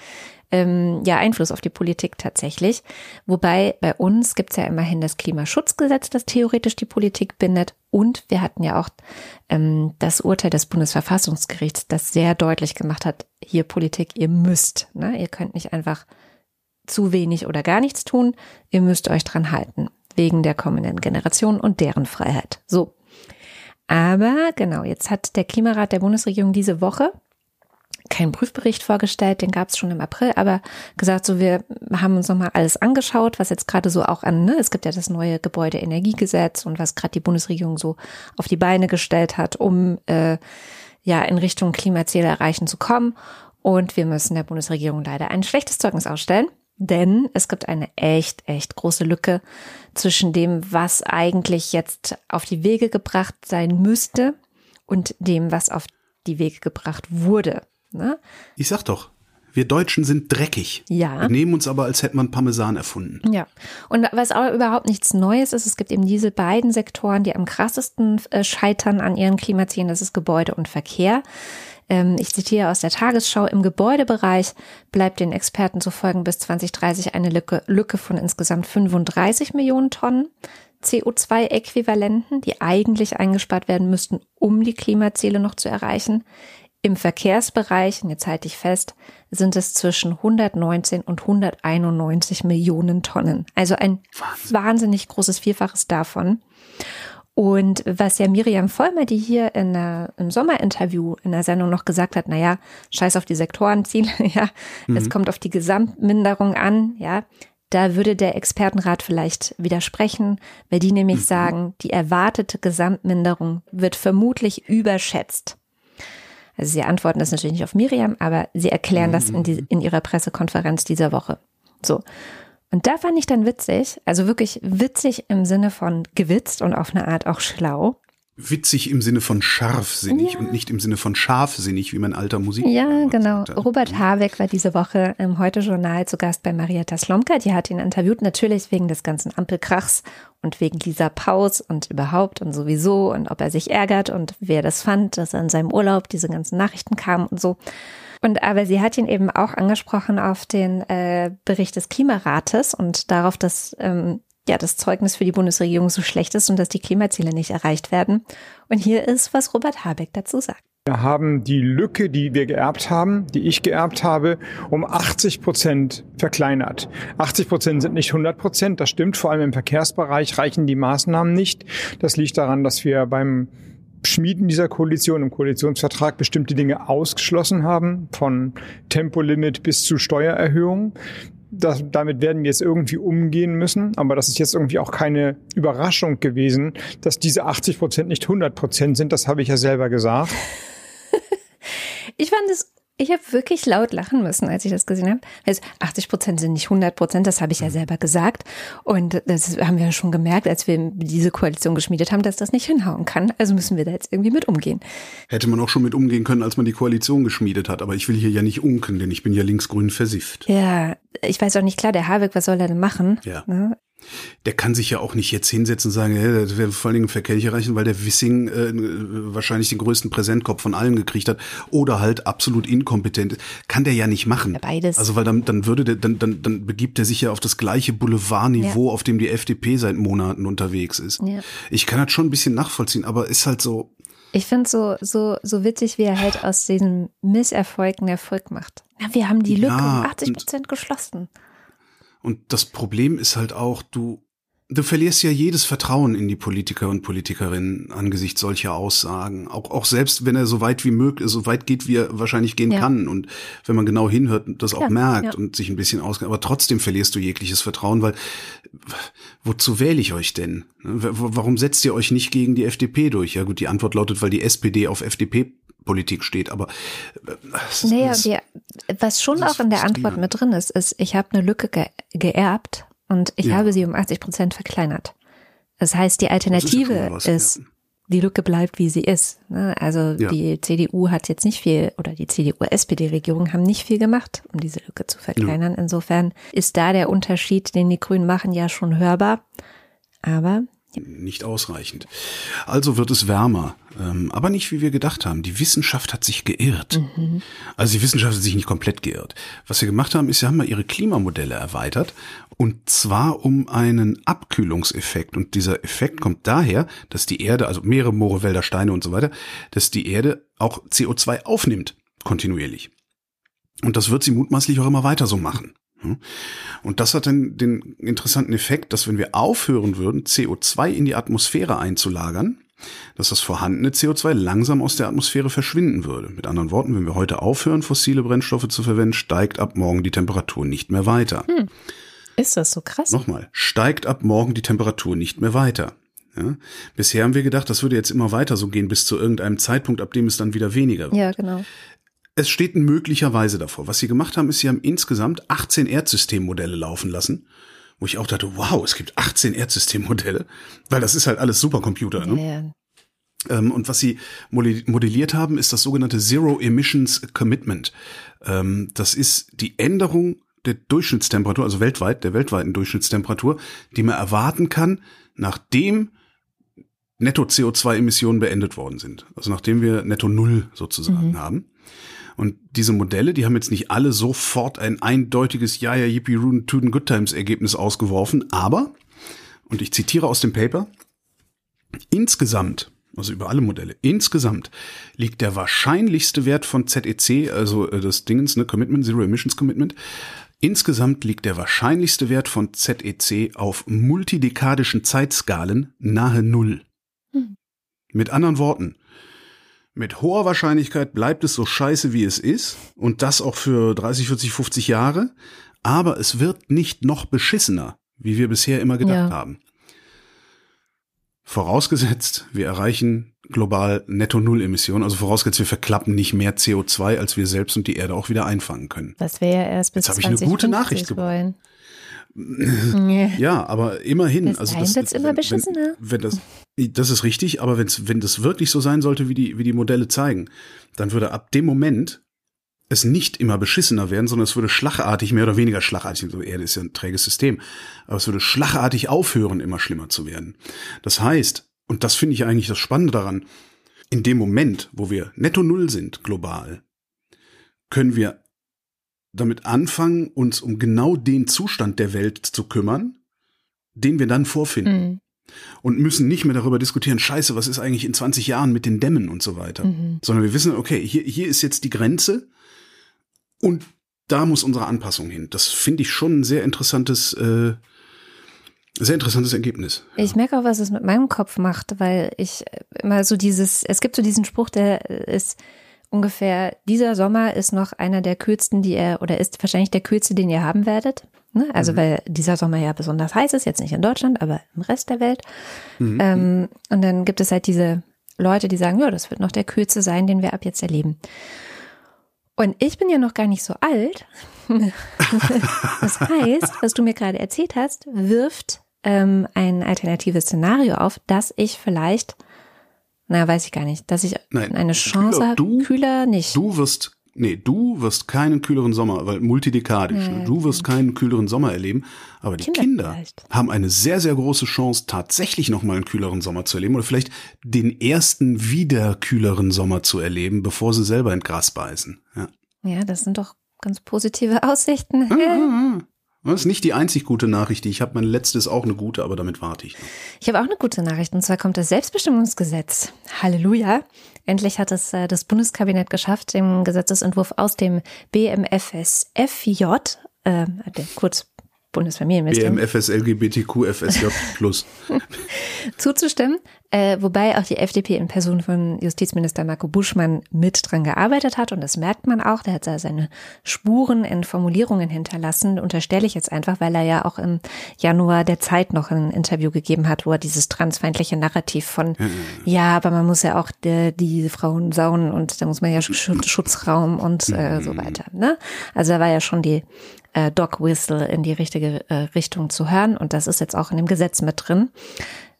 [SPEAKER 1] ähm, ja Einfluss auf die Politik tatsächlich. Wobei bei uns gibt es ja immerhin das Klimaschutzgesetz, das theoretisch die Politik bindet. Und wir hatten ja auch ähm, das Urteil des Bundesverfassungsgerichts, das sehr deutlich gemacht hat, hier Politik, ihr müsst, ne? ihr könnt nicht einfach zu wenig oder gar nichts tun, ihr müsst euch dran halten, wegen der kommenden Generation und deren Freiheit. So. Aber genau, jetzt hat der Klimarat der Bundesregierung diese Woche keinen Prüfbericht vorgestellt, den gab es schon im April, aber gesagt, so wir haben uns nochmal alles angeschaut, was jetzt gerade so auch an, ne, es gibt ja das neue Gebäudeenergiegesetz und was gerade die Bundesregierung so auf die Beine gestellt hat, um äh, ja in Richtung Klimaziele erreichen zu kommen. Und wir müssen der Bundesregierung leider ein schlechtes Zeugnis ausstellen, denn es gibt eine echt, echt große Lücke zwischen dem, was eigentlich jetzt auf die Wege gebracht sein müsste und dem, was auf die Wege gebracht wurde. Ne?
[SPEAKER 2] Ich sag doch, wir Deutschen sind dreckig.
[SPEAKER 1] Ja.
[SPEAKER 2] Wir nehmen uns aber, als hätte man Parmesan erfunden.
[SPEAKER 1] Ja. Und was auch überhaupt nichts Neues ist, es gibt eben diese beiden Sektoren, die am krassesten äh, scheitern an ihren Klimazielen, das ist Gebäude und Verkehr. Ähm, ich zitiere aus der Tagesschau, im Gebäudebereich bleibt den Experten zu folgen bis 2030 eine Lücke, Lücke von insgesamt 35 Millionen Tonnen. CO2-Äquivalenten, die eigentlich eingespart werden müssten, um die Klimaziele noch zu erreichen. Im Verkehrsbereich, und jetzt halte ich fest, sind es zwischen 119 und 191 Millionen Tonnen. Also ein Wahnsinn. wahnsinnig großes Vielfaches davon. Und was ja Miriam Vollmer, die hier in der, im Sommerinterview in der Sendung noch gesagt hat, naja, scheiß auf die Sektorenziele, ja, mhm. es kommt auf die Gesamtminderung an, ja, da würde der Expertenrat vielleicht widersprechen, weil die nämlich mhm. sagen, die erwartete Gesamtminderung wird vermutlich überschätzt. Also sie antworten das natürlich nicht auf Miriam, aber sie erklären das in, die, in ihrer Pressekonferenz dieser Woche. So. Und da fand ich dann witzig, also wirklich witzig im Sinne von gewitzt und auf eine Art auch schlau,
[SPEAKER 2] witzig im Sinne von scharfsinnig ja. und nicht im Sinne von scharfsinnig, wie mein alter Musik.
[SPEAKER 1] Ja, genau. Sagte. Robert Habeck war diese Woche im Heute-Journal zu Gast bei Marietta Slomka. Die hat ihn interviewt, natürlich wegen des ganzen Ampelkrachs und wegen Lisa Paus und überhaupt und sowieso und ob er sich ärgert und wer das fand, dass er in seinem Urlaub diese ganzen Nachrichten kamen und so. Und aber sie hat ihn eben auch angesprochen auf den äh, Bericht des Klimarates und darauf, dass ähm, ja, das Zeugnis für die Bundesregierung so schlecht ist und dass die Klimaziele nicht erreicht werden. Und hier ist, was Robert Habeck dazu sagt.
[SPEAKER 3] Wir haben die Lücke, die wir geerbt haben, die ich geerbt habe, um 80 Prozent verkleinert. 80 Prozent sind nicht 100 Prozent, das stimmt. Vor allem im Verkehrsbereich reichen die Maßnahmen nicht. Das liegt daran, dass wir beim Schmieden dieser Koalition im Koalitionsvertrag bestimmte Dinge ausgeschlossen haben, von Tempolimit bis zu Steuererhöhungen. Das, damit werden wir jetzt irgendwie umgehen müssen. Aber das ist jetzt irgendwie auch keine Überraschung gewesen, dass diese 80 Prozent nicht 100 Prozent sind. Das habe ich ja selber gesagt.
[SPEAKER 1] ich fand es ich habe wirklich laut lachen müssen, als ich das gesehen habe. Also 80 Prozent sind nicht 100 Prozent, das habe ich ja mhm. selber gesagt. Und das haben wir schon gemerkt, als wir diese Koalition geschmiedet haben, dass das nicht hinhauen kann. Also müssen wir da jetzt irgendwie mit umgehen.
[SPEAKER 2] Hätte man auch schon mit umgehen können, als man die Koalition geschmiedet hat. Aber ich will hier ja nicht unken, denn ich bin ja linksgrün versifft.
[SPEAKER 1] Ja, ich weiß auch nicht klar, der Habeck, was soll er denn machen?
[SPEAKER 2] Ja. Ne? Der kann sich ja auch nicht jetzt hinsetzen und sagen, hey, das wäre vor allen Dingen Verkehr reichen, weil der Wissing äh, wahrscheinlich den größten Präsentkopf von allen gekriegt hat oder halt absolut inkompetent. Kann der ja nicht machen.
[SPEAKER 1] Beides.
[SPEAKER 2] Also weil dann, dann würde der, dann, dann, dann begibt er sich ja auf das gleiche Boulevardniveau, ja. auf dem die FDP seit Monaten unterwegs ist. Ja. Ich kann das schon ein bisschen nachvollziehen, aber ist halt so.
[SPEAKER 1] Ich finde so, so, so witzig, wie er halt aus diesem Misserfolg einen Erfolg macht. Ja, wir haben die Lücke ja, um 80 Prozent geschlossen.
[SPEAKER 2] Und das Problem ist halt auch, du, du verlierst ja jedes Vertrauen in die Politiker und Politikerinnen angesichts solcher Aussagen. Auch, auch selbst wenn er so weit wie möglich, so weit geht, wie er wahrscheinlich gehen ja. kann. Und wenn man genau hinhört, das auch ja, merkt ja. und sich ein bisschen auskennt. Aber trotzdem verlierst du jegliches Vertrauen, weil wozu wähle ich euch denn? Warum setzt ihr euch nicht gegen die FDP durch? Ja gut, die Antwort lautet, weil die SPD auf FDP Politik steht, aber
[SPEAKER 1] äh, naja, die, was schon auch in der Antwort mit drin ist, ist, ich habe eine Lücke ge geerbt und ich ja. habe sie um 80 Prozent verkleinert. Das heißt, die Alternative ist, ja was, ja. die Lücke bleibt, wie sie ist. Ne? Also die CDU hat jetzt nicht viel, oder die CDU-SPD-Regierung haben nicht viel gemacht, um diese Lücke zu verkleinern. Insofern ist da der Unterschied, den die Grünen machen, ja schon hörbar. Aber
[SPEAKER 2] nicht ausreichend. Also wird es wärmer, ähm, aber nicht wie wir gedacht haben. Die Wissenschaft hat sich geirrt. Mhm. Also die Wissenschaft hat sich nicht komplett geirrt. Was sie gemacht haben, ist, sie haben mal ihre Klimamodelle erweitert und zwar um einen Abkühlungseffekt. Und dieser Effekt kommt daher, dass die Erde, also Meere, Moore, Wälder, Steine und so weiter, dass die Erde auch CO2 aufnimmt, kontinuierlich. Und das wird sie mutmaßlich auch immer weiter so machen. Hm? Und das hat dann den interessanten Effekt, dass wenn wir aufhören würden, CO2 in die Atmosphäre einzulagern, dass das vorhandene CO2 langsam aus der Atmosphäre verschwinden würde. Mit anderen Worten, wenn wir heute aufhören, fossile Brennstoffe zu verwenden, steigt ab morgen die Temperatur nicht mehr weiter. Hm.
[SPEAKER 1] Ist das so krass?
[SPEAKER 2] Nochmal, steigt ab morgen die Temperatur nicht mehr weiter. Ja? Bisher haben wir gedacht, das würde jetzt immer weiter so gehen bis zu irgendeinem Zeitpunkt, ab dem es dann wieder weniger wird.
[SPEAKER 1] Ja, genau.
[SPEAKER 2] Es steht möglicherweise davor. Was sie gemacht haben, ist, sie haben insgesamt 18 Erdsystemmodelle laufen lassen, wo ich auch dachte, wow, es gibt 18 Erdsystemmodelle, weil das ist halt alles Supercomputer. Ne? Ja. Ähm, und was sie modelliert haben, ist das sogenannte Zero Emissions Commitment. Ähm, das ist die Änderung der Durchschnittstemperatur, also weltweit, der weltweiten Durchschnittstemperatur, die man erwarten kann, nachdem Netto CO2-Emissionen beendet worden sind. Also nachdem wir Netto Null sozusagen mhm. haben. Und diese Modelle, die haben jetzt nicht alle sofort ein eindeutiges Ja, ja, yippie, Ruden, Tuden, Good Times Ergebnis ausgeworfen, aber, und ich zitiere aus dem Paper, insgesamt, also über alle Modelle, insgesamt liegt der wahrscheinlichste Wert von ZEC, also äh, das Dingens, ne, Commitment, Zero Emissions Commitment, Insgesamt liegt der wahrscheinlichste Wert von ZEC auf multidekadischen Zeitskalen nahe Null. Hm. Mit anderen Worten, mit hoher Wahrscheinlichkeit bleibt es so scheiße, wie es ist, und das auch für 30, 40, 50 Jahre, aber es wird nicht noch beschissener, wie wir bisher immer gedacht ja. haben. Vorausgesetzt, wir erreichen global Netto-Null-Emissionen, also vorausgesetzt, wir verklappen nicht mehr CO2, als wir selbst und die Erde auch wieder einfangen können.
[SPEAKER 1] Das wäre ja erst bis Jetzt habe ich eine gute Nachricht gebracht.
[SPEAKER 2] Ja, aber immerhin.
[SPEAKER 1] Bis also das immer beschissener.
[SPEAKER 2] Wenn, wenn das, das ist richtig, aber wenn's, wenn das wirklich so sein sollte, wie die, wie die Modelle zeigen, dann würde ab dem Moment es nicht immer beschissener werden, sondern es würde schlagartig, mehr oder weniger schlagartig, so Erde ist ja ein träges System, aber es würde schlagartig aufhören, immer schlimmer zu werden. Das heißt, und das finde ich eigentlich das Spannende daran, in dem Moment, wo wir netto null sind, global, können wir damit anfangen, uns um genau den Zustand der Welt zu kümmern, den wir dann vorfinden. Mhm. Und müssen nicht mehr darüber diskutieren, scheiße, was ist eigentlich in 20 Jahren mit den Dämmen und so weiter. Mhm. Sondern wir wissen, okay, hier, hier ist jetzt die Grenze und da muss unsere Anpassung hin. Das finde ich schon ein sehr interessantes, äh, sehr interessantes Ergebnis.
[SPEAKER 1] Ich merke auch, was es mit meinem Kopf macht, weil ich immer so dieses, es gibt so diesen Spruch, der ist, ungefähr, dieser Sommer ist noch einer der kürzten, die ihr, oder ist wahrscheinlich der kürzeste, den ihr haben werdet. Ne? Also mhm. weil dieser Sommer ja besonders heiß ist, jetzt nicht in Deutschland, aber im Rest der Welt. Mhm. Ähm, und dann gibt es halt diese Leute, die sagen, ja, das wird noch der kühlste sein, den wir ab jetzt erleben. Und ich bin ja noch gar nicht so alt. das heißt, was du mir gerade erzählt hast, wirft ähm, ein alternatives Szenario auf, dass ich vielleicht, na, weiß ich gar nicht, dass ich Nein, eine Chance habe, kühler nicht.
[SPEAKER 2] Du wirst Nee, du wirst keinen kühleren Sommer, weil multidekadisch. Ja, du wirst keinen kühleren Sommer erleben, aber die Kinder, Kinder haben eine sehr, sehr große Chance, tatsächlich nochmal einen kühleren Sommer zu erleben oder vielleicht den ersten wieder kühleren Sommer zu erleben, bevor sie selber in Gras beißen. Ja,
[SPEAKER 1] ja das sind doch ganz positive Aussichten.
[SPEAKER 2] Das ist nicht die einzig gute Nachricht, die ich habe. Mein letztes auch eine gute, aber damit warte ich.
[SPEAKER 1] Ich habe auch eine gute Nachricht und zwar kommt das Selbstbestimmungsgesetz. Halleluja. Endlich hat es äh, das Bundeskabinett geschafft, den Gesetzesentwurf aus dem BMFSFJ, äh, kurz Bundesfamilienministerium.
[SPEAKER 2] BMFS LGBTQ FSJ plus.
[SPEAKER 1] zuzustimmen, äh, wobei auch die FDP in Person von Justizminister Marco Buschmann mit dran gearbeitet hat und das merkt man auch. Der hat da seine Spuren in Formulierungen hinterlassen, unterstelle ich jetzt einfach, weil er ja auch im Januar der Zeit noch ein Interview gegeben hat, wo er dieses transfeindliche Narrativ von, ja, aber man muss ja auch die, die Frauen saunen und da muss man ja Schutzraum und äh, so weiter. Ne? Also da war ja schon die äh, Dog Whistle in die richtige äh, Richtung zu hören. Und das ist jetzt auch in dem Gesetz mit drin.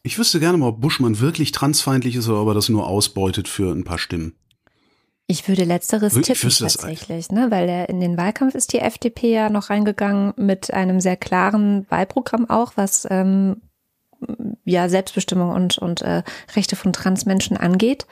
[SPEAKER 2] Ich wüsste gerne mal, ob Buschmann wirklich transfeindlich ist oder ob er das nur ausbeutet für ein paar Stimmen.
[SPEAKER 1] Ich würde letzteres ich tippen tatsächlich, ne? weil er in den Wahlkampf ist die FDP ja noch reingegangen mit einem sehr klaren Wahlprogramm auch, was ähm, ja Selbstbestimmung und, und äh, Rechte von Transmenschen angeht.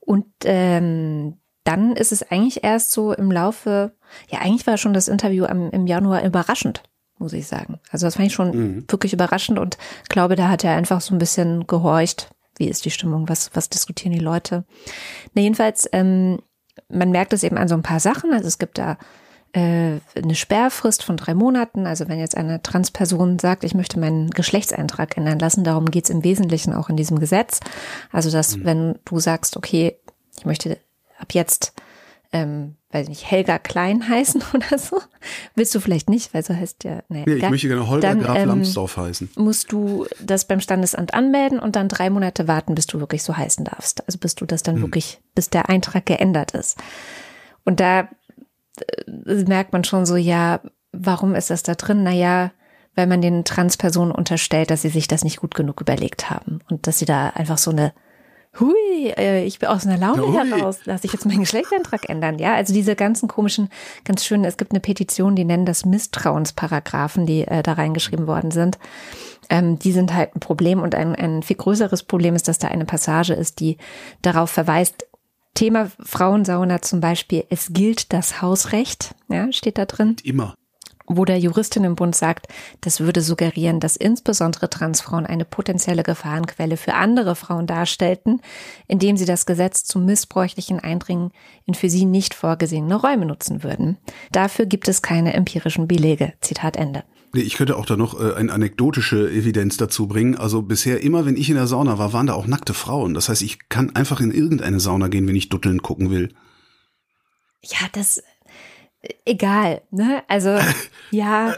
[SPEAKER 1] Und ähm, dann ist es eigentlich erst so im Laufe, ja, eigentlich war schon das Interview am, im Januar überraschend, muss ich sagen. Also das fand ich schon mhm. wirklich überraschend und glaube, da hat er einfach so ein bisschen gehorcht. Wie ist die Stimmung? Was, was diskutieren die Leute? Na, jedenfalls, ähm, man merkt es eben an so ein paar Sachen. Also es gibt da äh, eine Sperrfrist von drei Monaten. Also wenn jetzt eine Transperson sagt, ich möchte meinen Geschlechtseintrag ändern lassen, darum geht's im Wesentlichen auch in diesem Gesetz. Also dass, mhm. wenn du sagst, okay, ich möchte ab jetzt, ähm, weiß nicht, Helga Klein heißen oder so. Willst du vielleicht nicht, weil so heißt ja.
[SPEAKER 2] Nee, nee ich möchte gerne Holger dann, Graf ähm, Lambsdorff heißen.
[SPEAKER 1] Musst du das beim Standesamt anmelden und dann drei Monate warten, bis du wirklich so heißen darfst. Also bis du das dann hm. wirklich, bis der Eintrag geändert ist. Und da äh, merkt man schon so, ja, warum ist das da drin? Naja, weil man den Transpersonen unterstellt, dass sie sich das nicht gut genug überlegt haben und dass sie da einfach so eine hui, äh, ich bin aus einer Laune hui. heraus, lasse ich jetzt meinen Geschlechtsantrag ändern. Ja, also diese ganzen komischen, ganz schönen, es gibt eine Petition, die nennen das Misstrauensparagraphen, die äh, da reingeschrieben worden sind. Ähm, die sind halt ein Problem und ein, ein viel größeres Problem ist, dass da eine Passage ist, die darauf verweist, Thema Frauensauna zum Beispiel, es gilt das Hausrecht, ja, steht da drin.
[SPEAKER 2] Immer
[SPEAKER 1] wo der Juristinnenbund sagt, das würde suggerieren, dass insbesondere Transfrauen eine potenzielle Gefahrenquelle für andere Frauen darstellten, indem sie das Gesetz zum missbräuchlichen Eindringen in für sie nicht vorgesehene Räume nutzen würden. Dafür gibt es keine empirischen Belege. Zitat Ende.
[SPEAKER 2] Ich könnte auch da noch äh, eine anekdotische Evidenz dazu bringen. Also bisher immer, wenn ich in der Sauna war, waren da auch nackte Frauen. Das heißt, ich kann einfach in irgendeine Sauna gehen, wenn ich dutteln gucken will.
[SPEAKER 1] Ja, das egal, ne? Also ja,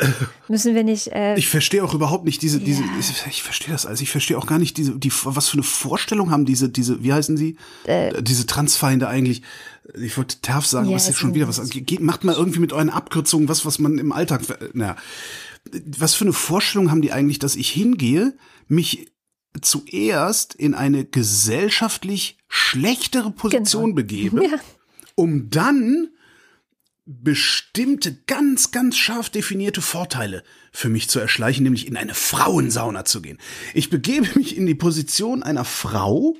[SPEAKER 1] müssen wir nicht. Äh,
[SPEAKER 2] ich verstehe auch überhaupt nicht diese, diese. Ja. Ich verstehe das alles. Ich verstehe auch gar nicht diese, die, was für eine Vorstellung haben diese, diese, wie heißen sie? Äh, diese Transfeinde eigentlich. Ich wollte TERF sagen, ja, was ist jetzt schon wieder was? Geht, macht mal irgendwie mit euren Abkürzungen was, was man im Alltag. Naja, was für eine Vorstellung haben die eigentlich, dass ich hingehe, mich zuerst in eine gesellschaftlich schlechtere Position genau. begebe, ja. um dann bestimmte ganz, ganz scharf definierte Vorteile für mich zu erschleichen, nämlich in eine Frauensauna zu gehen. Ich begebe mich in die Position einer Frau,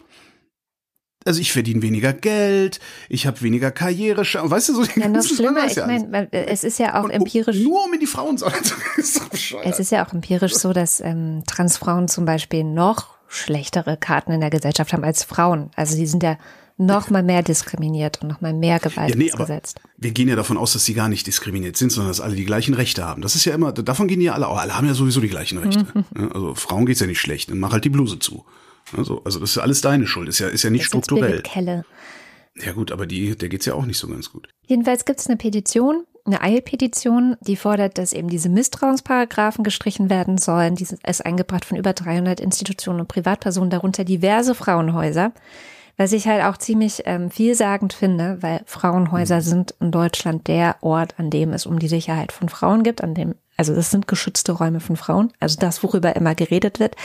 [SPEAKER 2] also ich verdiene weniger Geld, ich habe weniger Karriere, weißt du so
[SPEAKER 1] die Ja, noch schlimmer, ich meine, es ist ja auch und, empirisch.
[SPEAKER 2] Nur um in die Frauensauna zu gehen.
[SPEAKER 1] Es ist ja auch empirisch so, dass ähm, Transfrauen zum Beispiel noch schlechtere Karten in der Gesellschaft haben als Frauen. Also die sind ja noch mal mehr diskriminiert und noch mal mehr Gewalt ja, nee, gesetzt.
[SPEAKER 2] Wir gehen ja davon aus, dass sie gar nicht diskriminiert sind, sondern dass alle die gleichen Rechte haben. Das ist ja immer, davon gehen ja alle, oh, alle haben ja sowieso die gleichen Rechte. Mhm. Also Frauen geht's ja nicht schlecht, dann mach halt die Bluse zu. Also, also das ist alles deine Schuld, ist ja, ist ja nicht das strukturell.
[SPEAKER 1] Kelle.
[SPEAKER 2] Ja gut, aber die, der geht's ja auch nicht so ganz gut.
[SPEAKER 1] Jedenfalls gibt's eine Petition, eine Eilpetition, die fordert, dass eben diese Misstrauensparagraphen gestrichen werden sollen. Die ist eingebracht von über 300 Institutionen und Privatpersonen, darunter diverse Frauenhäuser. Was ich halt auch ziemlich ähm, vielsagend finde, weil Frauenhäuser mhm. sind in Deutschland der Ort, an dem es um die Sicherheit von Frauen gibt, an dem, also es sind geschützte Räume von Frauen, also das, worüber immer geredet wird,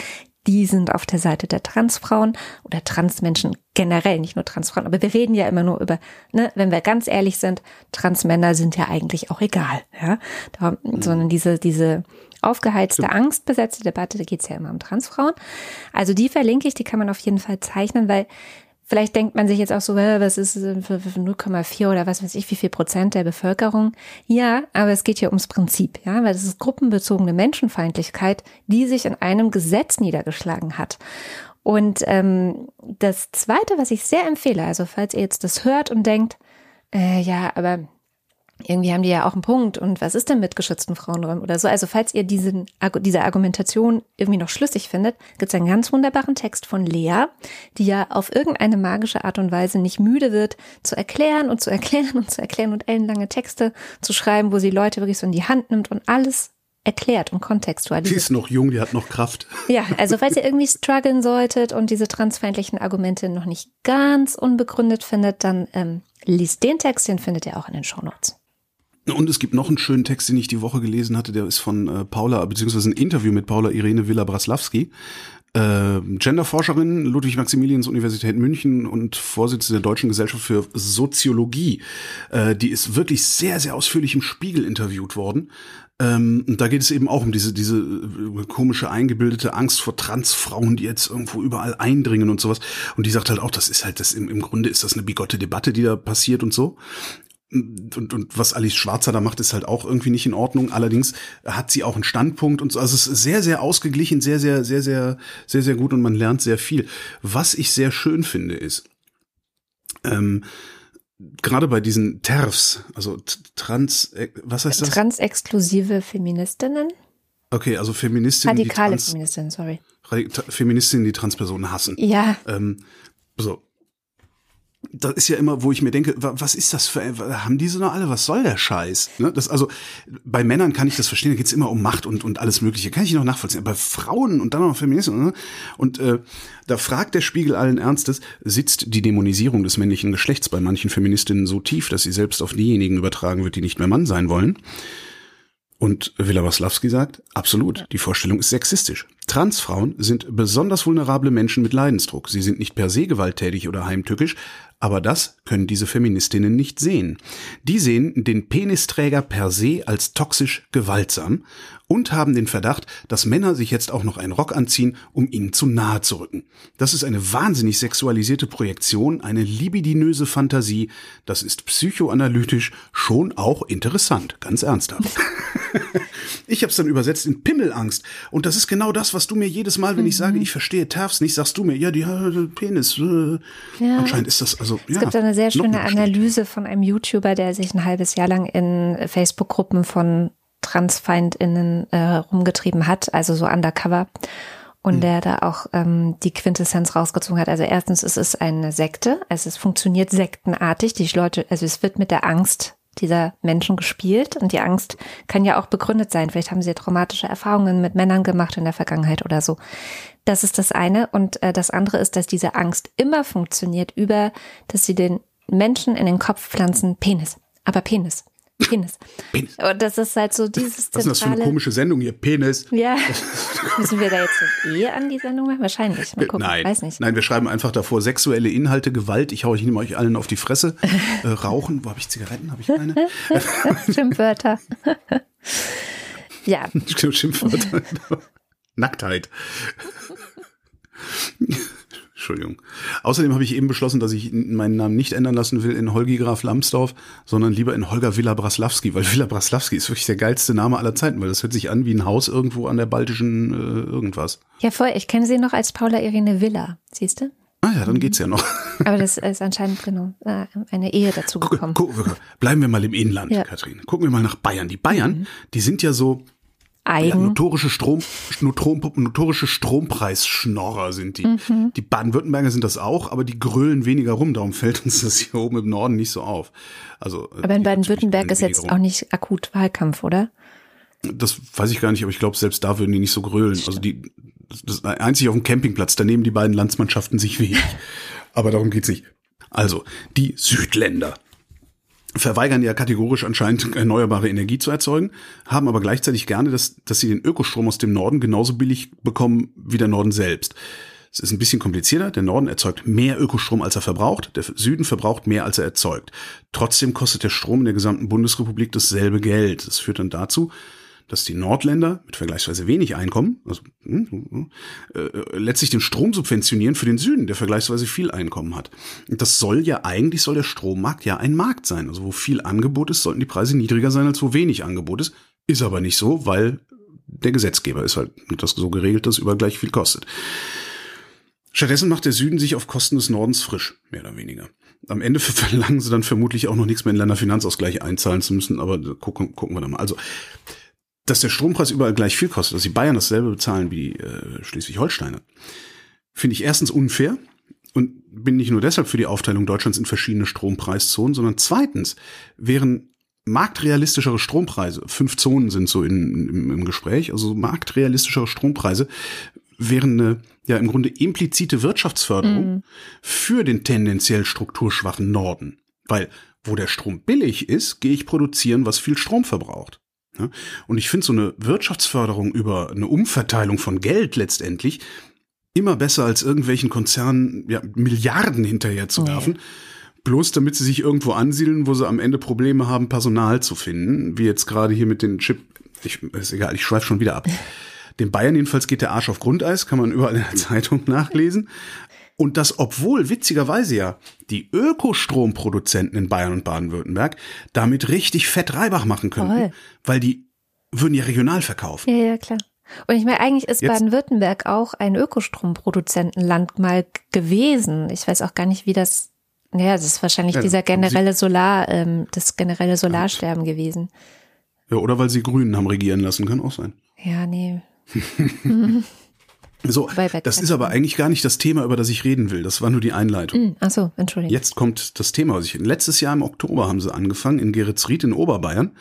[SPEAKER 1] die sind auf der Seite der Transfrauen oder Transmenschen generell, nicht nur Transfrauen, aber wir reden ja immer nur über, ne, wenn wir ganz ehrlich sind, Transmänner sind ja eigentlich auch egal, ja, da, mhm. sondern diese, diese aufgeheizte, ja. angstbesetzte Debatte, da geht's ja immer um Transfrauen. Also die verlinke ich, die kann man auf jeden Fall zeichnen, weil Vielleicht denkt man sich jetzt auch so, was ist für 0,4 oder was weiß ich, wie viel Prozent der Bevölkerung? Ja, aber es geht hier ums Prinzip, ja, weil das ist gruppenbezogene Menschenfeindlichkeit, die sich in einem Gesetz niedergeschlagen hat. Und ähm, das Zweite, was ich sehr empfehle, also falls ihr jetzt das hört und denkt, äh, ja, aber irgendwie haben die ja auch einen Punkt. Und was ist denn mit geschützten Frauenräumen oder so? Also falls ihr diesen, diese Argumentation irgendwie noch schlüssig findet, gibt es einen ganz wunderbaren Text von Lea, die ja auf irgendeine magische Art und Weise nicht müde wird, zu erklären und zu erklären und zu erklären und ellenlange Texte zu schreiben, wo sie Leute wirklich so in die Hand nimmt und alles erklärt und kontextualisiert.
[SPEAKER 2] Sie ist noch jung, die hat noch Kraft.
[SPEAKER 1] Ja, also falls ihr irgendwie strugglen solltet und diese transfeindlichen Argumente noch nicht ganz unbegründet findet, dann ähm, liest den Text, den findet ihr auch in den Shownotes.
[SPEAKER 2] Und es gibt noch einen schönen Text, den ich die Woche gelesen hatte, der ist von äh, Paula, beziehungsweise ein Interview mit Paula Irene Villa-Braslawski, äh, Genderforscherin, Ludwig-Maximilians-Universität München und Vorsitzende der Deutschen Gesellschaft für Soziologie. Äh, die ist wirklich sehr, sehr ausführlich im Spiegel interviewt worden. Ähm, und da geht es eben auch um diese, diese äh, komische eingebildete Angst vor Transfrauen, die jetzt irgendwo überall eindringen und sowas. Und die sagt halt auch, das ist halt das, im, im Grunde ist das eine bigotte Debatte, die da passiert und so und, und was Alice Schwarzer da macht, ist halt auch irgendwie nicht in Ordnung. Allerdings hat sie auch einen Standpunkt und so. Also es ist sehr, sehr ausgeglichen, sehr, sehr, sehr, sehr, sehr, sehr gut und man lernt sehr viel. Was ich sehr schön finde, ist, ähm, gerade bei diesen TERFs, also trans, äh, was heißt das?
[SPEAKER 1] Transexklusive Feministinnen.
[SPEAKER 2] Okay, also Feministinnen.
[SPEAKER 1] Radikale die trans, Feministinnen, sorry.
[SPEAKER 2] Feministinnen, die Transpersonen hassen.
[SPEAKER 1] Ja.
[SPEAKER 2] Ähm, so, das ist ja immer, wo ich mir denke, was ist das für, haben diese noch alle, was soll der Scheiß? Ne? Das, also, bei Männern kann ich das verstehen, da geht's immer um Macht und, und alles Mögliche, kann ich noch nachvollziehen. Bei Frauen und dann noch Feministen, ne? und äh, da fragt der Spiegel allen Ernstes, sitzt die Dämonisierung des männlichen Geschlechts bei manchen Feministinnen so tief, dass sie selbst auf diejenigen übertragen wird, die nicht mehr Mann sein wollen? Und Villa Waslawski sagt, absolut, die Vorstellung ist sexistisch. Transfrauen sind besonders vulnerable Menschen mit Leidensdruck. Sie sind nicht per se gewalttätig oder heimtückisch, aber das können diese Feministinnen nicht sehen. Die sehen den Penisträger per se als toxisch gewaltsam und haben den Verdacht, dass Männer sich jetzt auch noch einen Rock anziehen, um ihnen zu nahe zu rücken. Das ist eine wahnsinnig sexualisierte Projektion, eine libidinöse Fantasie. Das ist psychoanalytisch schon auch interessant, ganz ernsthaft. ich habe es dann übersetzt in Pimmelangst und das ist genau das, was du mir jedes Mal, wenn ich sage, mhm. ich verstehe TERFs nicht, sagst du mir, ja, die äh, Penis. Äh. Ja. Anscheinend ist das also.
[SPEAKER 1] Es ja, gibt eine sehr schöne Analyse von einem YouTuber, der sich ein halbes Jahr lang in Facebook-Gruppen von TransfeindInnen äh, rumgetrieben hat, also so undercover. Und hm. der da auch ähm, die Quintessenz rausgezogen hat. Also erstens, es ist eine Sekte, also es funktioniert sektenartig. Die Leute, also es wird mit der Angst dieser Menschen gespielt und die Angst kann ja auch begründet sein. Vielleicht haben sie traumatische Erfahrungen mit Männern gemacht in der Vergangenheit oder so. Das ist das eine. Und äh, das andere ist, dass diese Angst immer funktioniert über, dass sie den Menschen in den Kopf pflanzen, Penis. Aber Penis. Penis. Penis. Und das ist halt so dieses
[SPEAKER 2] Was ist das für eine komische Sendung hier? Penis.
[SPEAKER 1] Ja. Müssen wir da jetzt eh an die Sendung machen? Wahrscheinlich. Mal gucken.
[SPEAKER 2] Nein.
[SPEAKER 1] Weiß nicht.
[SPEAKER 2] Nein, wir schreiben einfach davor sexuelle Inhalte, Gewalt. Ich hau ich nehme euch allen auf die Fresse. Äh, rauchen. Wo habe ich Zigaretten? Habe ich keine?
[SPEAKER 1] Schimpfwörter. ja.
[SPEAKER 2] Schimpfwörter. Nacktheit. Entschuldigung. Außerdem habe ich eben beschlossen, dass ich meinen Namen nicht ändern lassen will in Holgi Graf Lambsdorff, sondern lieber in Holger Villa Braslawski, weil Villa Braslawski ist wirklich der geilste Name aller Zeiten, weil das hört sich an wie ein Haus irgendwo an der baltischen äh, irgendwas.
[SPEAKER 1] Ja, voll. Ich kenne sie noch als Paula Irene Villa. Siehst du?
[SPEAKER 2] Ah ja, dann geht's ja noch.
[SPEAKER 1] Aber das ist anscheinend genau äh, eine Ehe dazu gekommen.
[SPEAKER 2] Guck, guck, bleiben wir mal im Inland, ja. Katrin. Gucken wir mal nach Bayern. Die Bayern, mhm. die sind ja so
[SPEAKER 1] Eigen. Ja,
[SPEAKER 2] notorische Strom, notorische Strompreisschnorrer sind die. Mhm. Die Baden-Württemberger sind das auch, aber die grölen weniger rum. Darum fällt uns das hier oben im Norden nicht so auf. Also.
[SPEAKER 1] Aber in Baden-Württemberg ist jetzt rum. auch nicht akut Wahlkampf, oder?
[SPEAKER 2] Das weiß ich gar nicht, aber ich glaube, selbst da würden die nicht so grölen. Also die, das ist einzig auf dem Campingplatz, da nehmen die beiden Landsmannschaften sich weg. aber darum geht's nicht. Also, die Südländer verweigern ja kategorisch anscheinend erneuerbare Energie zu erzeugen, haben aber gleichzeitig gerne, dass, dass sie den Ökostrom aus dem Norden genauso billig bekommen wie der Norden selbst. Es ist ein bisschen komplizierter. Der Norden erzeugt mehr Ökostrom, als er verbraucht. Der Süden verbraucht mehr, als er erzeugt. Trotzdem kostet der Strom in der gesamten Bundesrepublik dasselbe Geld. Das führt dann dazu, dass die Nordländer mit vergleichsweise wenig Einkommen, also hm, äh, letztlich den Strom subventionieren für den Süden, der vergleichsweise viel Einkommen hat. Und das soll ja eigentlich soll der Strommarkt ja ein Markt sein. Also wo viel Angebot ist, sollten die Preise niedriger sein, als wo wenig Angebot ist. Ist aber nicht so, weil der Gesetzgeber ist halt das so geregelt, dass über gleich viel kostet. Stattdessen macht der Süden sich auf Kosten des Nordens frisch, mehr oder weniger. Am Ende verlangen sie dann vermutlich auch noch nichts mehr in Länderfinanzausgleich einzahlen zu müssen, aber gucken, gucken wir da mal. Also dass der Strompreis überall gleich viel kostet, dass die Bayern dasselbe bezahlen wie äh, Schleswig-Holsteiner, finde ich erstens unfair und bin nicht nur deshalb für die Aufteilung Deutschlands in verschiedene Strompreiszonen, sondern zweitens wären marktrealistischere Strompreise, fünf Zonen sind so in, im, im Gespräch, also marktrealistischere Strompreise wären eine ja im Grunde implizite Wirtschaftsförderung mhm. für den tendenziell strukturschwachen Norden. Weil wo der Strom billig ist, gehe ich produzieren, was viel Strom verbraucht. Und ich finde so eine Wirtschaftsförderung über eine Umverteilung von Geld letztendlich immer besser als irgendwelchen Konzernen ja, Milliarden hinterher zu werfen. Ja. Bloß damit sie sich irgendwo ansiedeln, wo sie am Ende Probleme haben, Personal zu finden. Wie jetzt gerade hier mit den Chip. Ich, ist egal, ich schweife schon wieder ab. Dem Bayern jedenfalls geht der Arsch auf Grundeis, kann man überall in der Zeitung nachlesen. Und das, obwohl witzigerweise ja die Ökostromproduzenten in Bayern und Baden-Württemberg damit richtig fett Reibach machen könnten, Toll. weil die würden ja regional verkaufen.
[SPEAKER 1] Ja, ja, klar. Und ich meine, eigentlich ist Baden-Württemberg auch ein Ökostromproduzentenland mal gewesen. Ich weiß auch gar nicht, wie das, naja, das ist wahrscheinlich ja, dieser generelle Solar, ähm, das generelle Solarsterben ja. gewesen.
[SPEAKER 2] Ja, oder weil sie Grünen haben regieren lassen, kann auch sein.
[SPEAKER 1] Ja, nee.
[SPEAKER 2] So, das ist aber eigentlich gar nicht das Thema, über das ich reden will. Das war nur die Einleitung. Mm,
[SPEAKER 1] ach so, Entschuldigung.
[SPEAKER 2] Jetzt kommt das Thema. Was ich, letztes Jahr im Oktober haben sie angefangen, in Geretsried in Oberbayern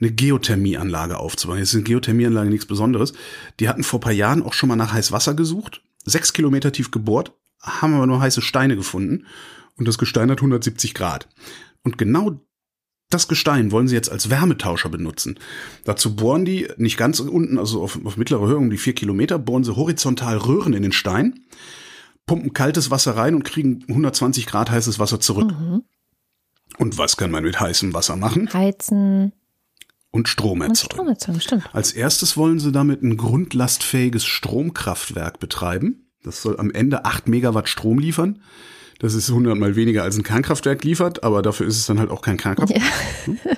[SPEAKER 2] eine Geothermieanlage aufzubauen. Jetzt ist eine Geothermieanlage nichts Besonderes. Die hatten vor paar Jahren auch schon mal nach Heißwasser gesucht, sechs Kilometer tief gebohrt, haben aber nur heiße Steine gefunden und das Gestein hat 170 Grad. Und genau das Gestein wollen sie jetzt als Wärmetauscher benutzen. Dazu bohren die nicht ganz unten, also auf, auf mittlerer Höhe um die vier Kilometer, bohren sie horizontal Röhren in den Stein, pumpen kaltes Wasser rein und kriegen 120 Grad heißes Wasser zurück. Mhm. Und was kann man mit heißem Wasser machen?
[SPEAKER 1] Heizen.
[SPEAKER 2] Und Strom erzeugen.
[SPEAKER 1] Strom erzeugen, stimmt.
[SPEAKER 2] Als erstes wollen sie damit ein grundlastfähiges Stromkraftwerk betreiben. Das soll am Ende acht Megawatt Strom liefern. Das ist hundertmal weniger als ein Kernkraftwerk liefert, aber dafür ist es dann halt auch kein Kernkraftwerk. Ja.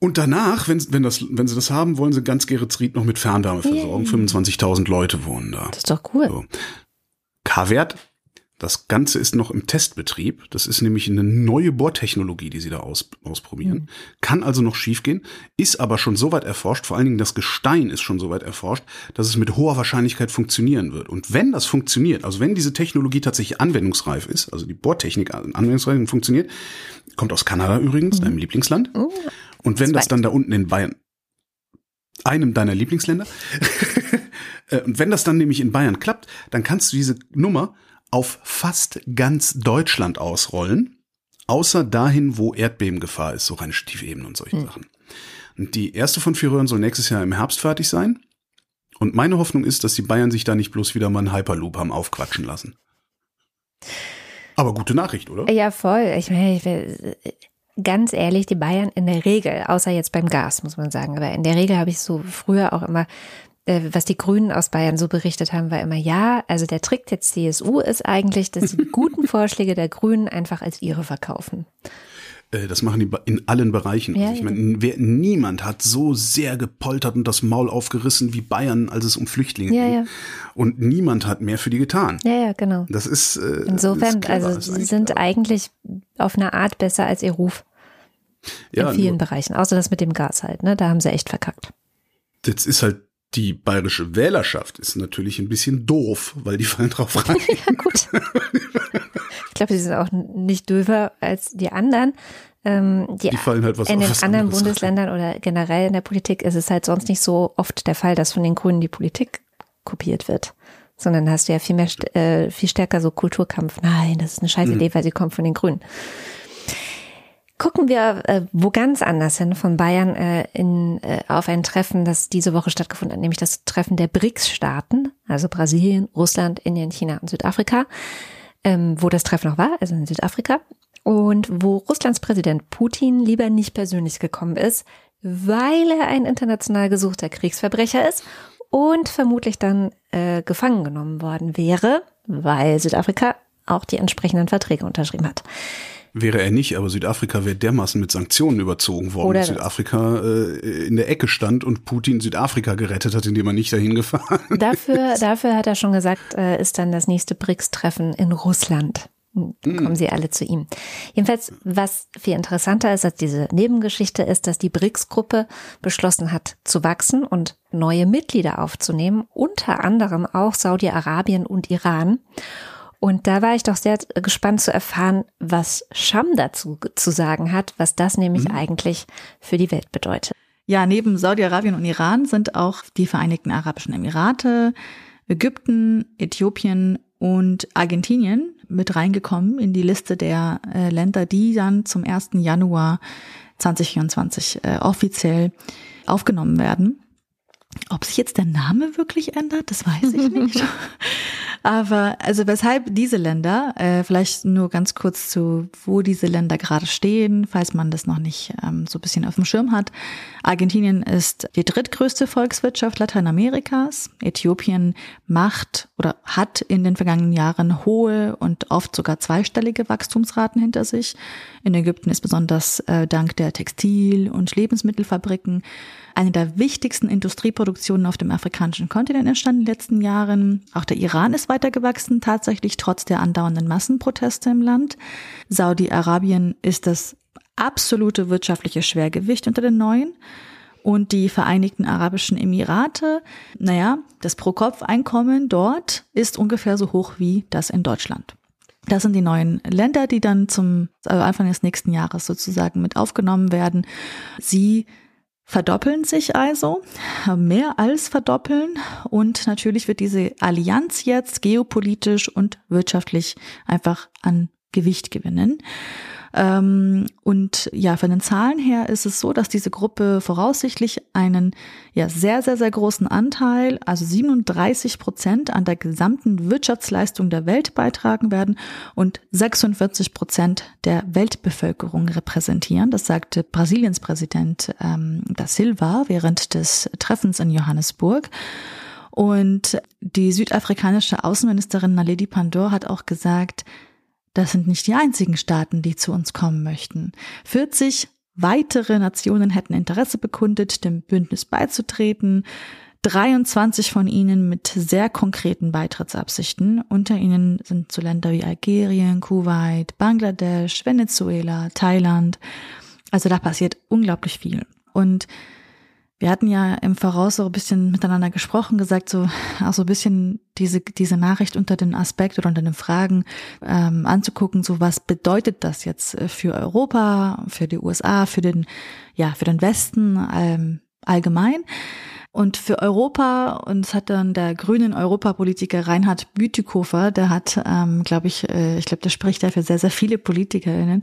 [SPEAKER 2] Und danach, wenn, wenn, das, wenn sie das haben, wollen sie ganz Geretsried noch mit Fernwärme versorgen. 25.000 Leute wohnen da.
[SPEAKER 1] Das ist doch cool.
[SPEAKER 2] So. K-Wert das Ganze ist noch im Testbetrieb. Das ist nämlich eine neue Bohrtechnologie, die sie da aus, ausprobieren. Mhm. Kann also noch schiefgehen, ist aber schon so weit erforscht, vor allen Dingen das Gestein ist schon so weit erforscht, dass es mit hoher Wahrscheinlichkeit funktionieren wird. Und wenn das funktioniert, also wenn diese Technologie tatsächlich anwendungsreif ist, also die Bohrtechnik anwendungsreif funktioniert, kommt aus Kanada übrigens, mhm. deinem Lieblingsland. Mhm. Und wenn das dann da unten in Bayern, einem deiner Lieblingsländer, äh, und wenn das dann nämlich in Bayern klappt, dann kannst du diese Nummer auf fast ganz Deutschland ausrollen, außer dahin, wo Erdbebengefahr ist, so reine Stiefebenen und solche hm. Sachen. Und die erste von vier Röhren soll nächstes Jahr im Herbst fertig sein. Und meine Hoffnung ist, dass die Bayern sich da nicht bloß wieder mal einen Hyperloop haben aufquatschen lassen. Aber gute Nachricht, oder?
[SPEAKER 1] Ja, voll. Ich meine, ich will, ganz ehrlich, die Bayern in der Regel, außer jetzt beim Gas, muss man sagen, aber in der Regel habe ich so früher auch immer was die Grünen aus Bayern so berichtet haben, war immer, ja, also der Trick der CSU ist eigentlich, dass sie die guten Vorschläge der Grünen einfach als ihre verkaufen.
[SPEAKER 2] Äh, das machen die in allen Bereichen. Ja, also ich meine, wer, niemand hat so sehr gepoltert und das Maul aufgerissen wie Bayern, als es um Flüchtlinge ja, ging. Ja. Und niemand hat mehr für die getan.
[SPEAKER 1] Ja, ja, genau.
[SPEAKER 2] Das ist äh,
[SPEAKER 1] insofern, ist also sie sind eigentlich auf eine Art besser als ihr Ruf. In vielen nur, Bereichen. Außer das mit dem Gas halt, ne? Da haben sie echt verkackt.
[SPEAKER 2] Jetzt ist halt die bayerische Wählerschaft ist natürlich ein bisschen doof, weil die fallen drauf rein.
[SPEAKER 1] ja, gut. Ich glaube, sie sind auch nicht döver als die anderen. Ähm, die,
[SPEAKER 2] die fallen halt was
[SPEAKER 1] In den anderen Bundesländern oder generell in der Politik ist es halt sonst nicht so oft der Fall, dass von den Grünen die Politik kopiert wird. Sondern hast du ja viel mehr, äh, viel stärker so Kulturkampf. Nein, das ist eine scheiß Idee, weil sie kommt von den Grünen. Gucken wir äh, wo ganz anders hin von Bayern äh, in, äh, auf ein Treffen, das diese Woche stattgefunden hat, nämlich das Treffen der BRICS-Staaten, also Brasilien, Russland, Indien, China und Südafrika, ähm, wo das Treffen noch war, also in Südafrika, und wo Russlands Präsident Putin lieber nicht persönlich gekommen ist, weil er ein international gesuchter Kriegsverbrecher ist und vermutlich dann äh, gefangen genommen worden wäre, weil Südafrika auch die entsprechenden Verträge unterschrieben hat.
[SPEAKER 2] Wäre er nicht, aber Südafrika wäre dermaßen mit Sanktionen überzogen worden, dass
[SPEAKER 1] das.
[SPEAKER 2] Südafrika äh, in der Ecke stand und Putin Südafrika gerettet hat, indem er nicht dahin gefahren
[SPEAKER 1] Dafür, dafür hat er schon gesagt, äh, ist dann das nächste BRICS-Treffen in Russland. Dann kommen sie alle zu ihm. Jedenfalls, was viel interessanter ist als diese Nebengeschichte, ist, dass die BRICS-Gruppe beschlossen hat, zu wachsen und neue Mitglieder aufzunehmen, unter anderem auch Saudi-Arabien und Iran. Und da war ich doch sehr gespannt zu erfahren, was Scham dazu zu sagen hat, was das nämlich eigentlich für die Welt bedeutet.
[SPEAKER 4] Ja, neben Saudi-Arabien und Iran sind auch die Vereinigten Arabischen Emirate, Ägypten, Äthiopien und Argentinien mit reingekommen in die Liste der äh, Länder, die dann zum 1. Januar 2024 äh, offiziell aufgenommen werden. Ob sich jetzt der Name wirklich ändert, das weiß ich nicht. Aber also weshalb diese Länder, äh, vielleicht nur ganz kurz zu, wo diese Länder gerade stehen, falls man das noch nicht ähm, so ein bisschen auf dem Schirm hat. Argentinien ist die drittgrößte Volkswirtschaft Lateinamerikas. Äthiopien macht oder hat in den vergangenen Jahren hohe und oft sogar zweistellige Wachstumsraten hinter sich. In Ägypten ist besonders äh, dank der Textil- und Lebensmittelfabriken eine der wichtigsten Industrieproduktionen auf dem afrikanischen Kontinent entstanden in den letzten Jahren. Auch der Iran ist weiter gewachsen, tatsächlich trotz der andauernden Massenproteste im Land. Saudi-Arabien ist das absolute wirtschaftliche Schwergewicht unter den Neuen. Und die Vereinigten Arabischen Emirate, naja, das Pro-Kopf-Einkommen dort ist ungefähr so hoch wie das in Deutschland. Das sind die neuen Länder, die dann zum also Anfang des nächsten Jahres sozusagen mit aufgenommen werden. Sie verdoppeln sich also, mehr als verdoppeln. Und natürlich wird diese Allianz jetzt geopolitisch und wirtschaftlich einfach an Gewicht gewinnen. Ähm, und ja, von den Zahlen her ist es so, dass diese Gruppe voraussichtlich einen ja sehr, sehr, sehr großen Anteil, also 37 Prozent an der gesamten Wirtschaftsleistung der Welt beitragen werden und 46 Prozent der Weltbevölkerung repräsentieren. Das sagte Brasiliens Präsident ähm, da Silva während des Treffens in Johannesburg. Und die südafrikanische Außenministerin Naledi Pandor hat auch gesagt, das sind nicht die einzigen Staaten, die zu uns kommen möchten. 40 weitere Nationen hätten Interesse bekundet, dem Bündnis beizutreten. 23 von ihnen mit sehr konkreten Beitrittsabsichten. Unter ihnen sind so Länder wie Algerien, Kuwait, Bangladesch, Venezuela, Thailand. Also da passiert unglaublich viel. Und wir hatten ja im Voraus so ein bisschen miteinander gesprochen, gesagt, so auch so ein bisschen diese, diese Nachricht unter den Aspekt oder unter den Fragen ähm, anzugucken, so was bedeutet das jetzt für Europa, für die USA, für den, ja, für den Westen? Ähm, allgemein. Und für Europa, und es hat dann der grünen Europapolitiker Reinhard Bütikofer, der hat, ähm, glaube ich, äh, ich glaube, der spricht da für sehr, sehr viele PolitikerInnen,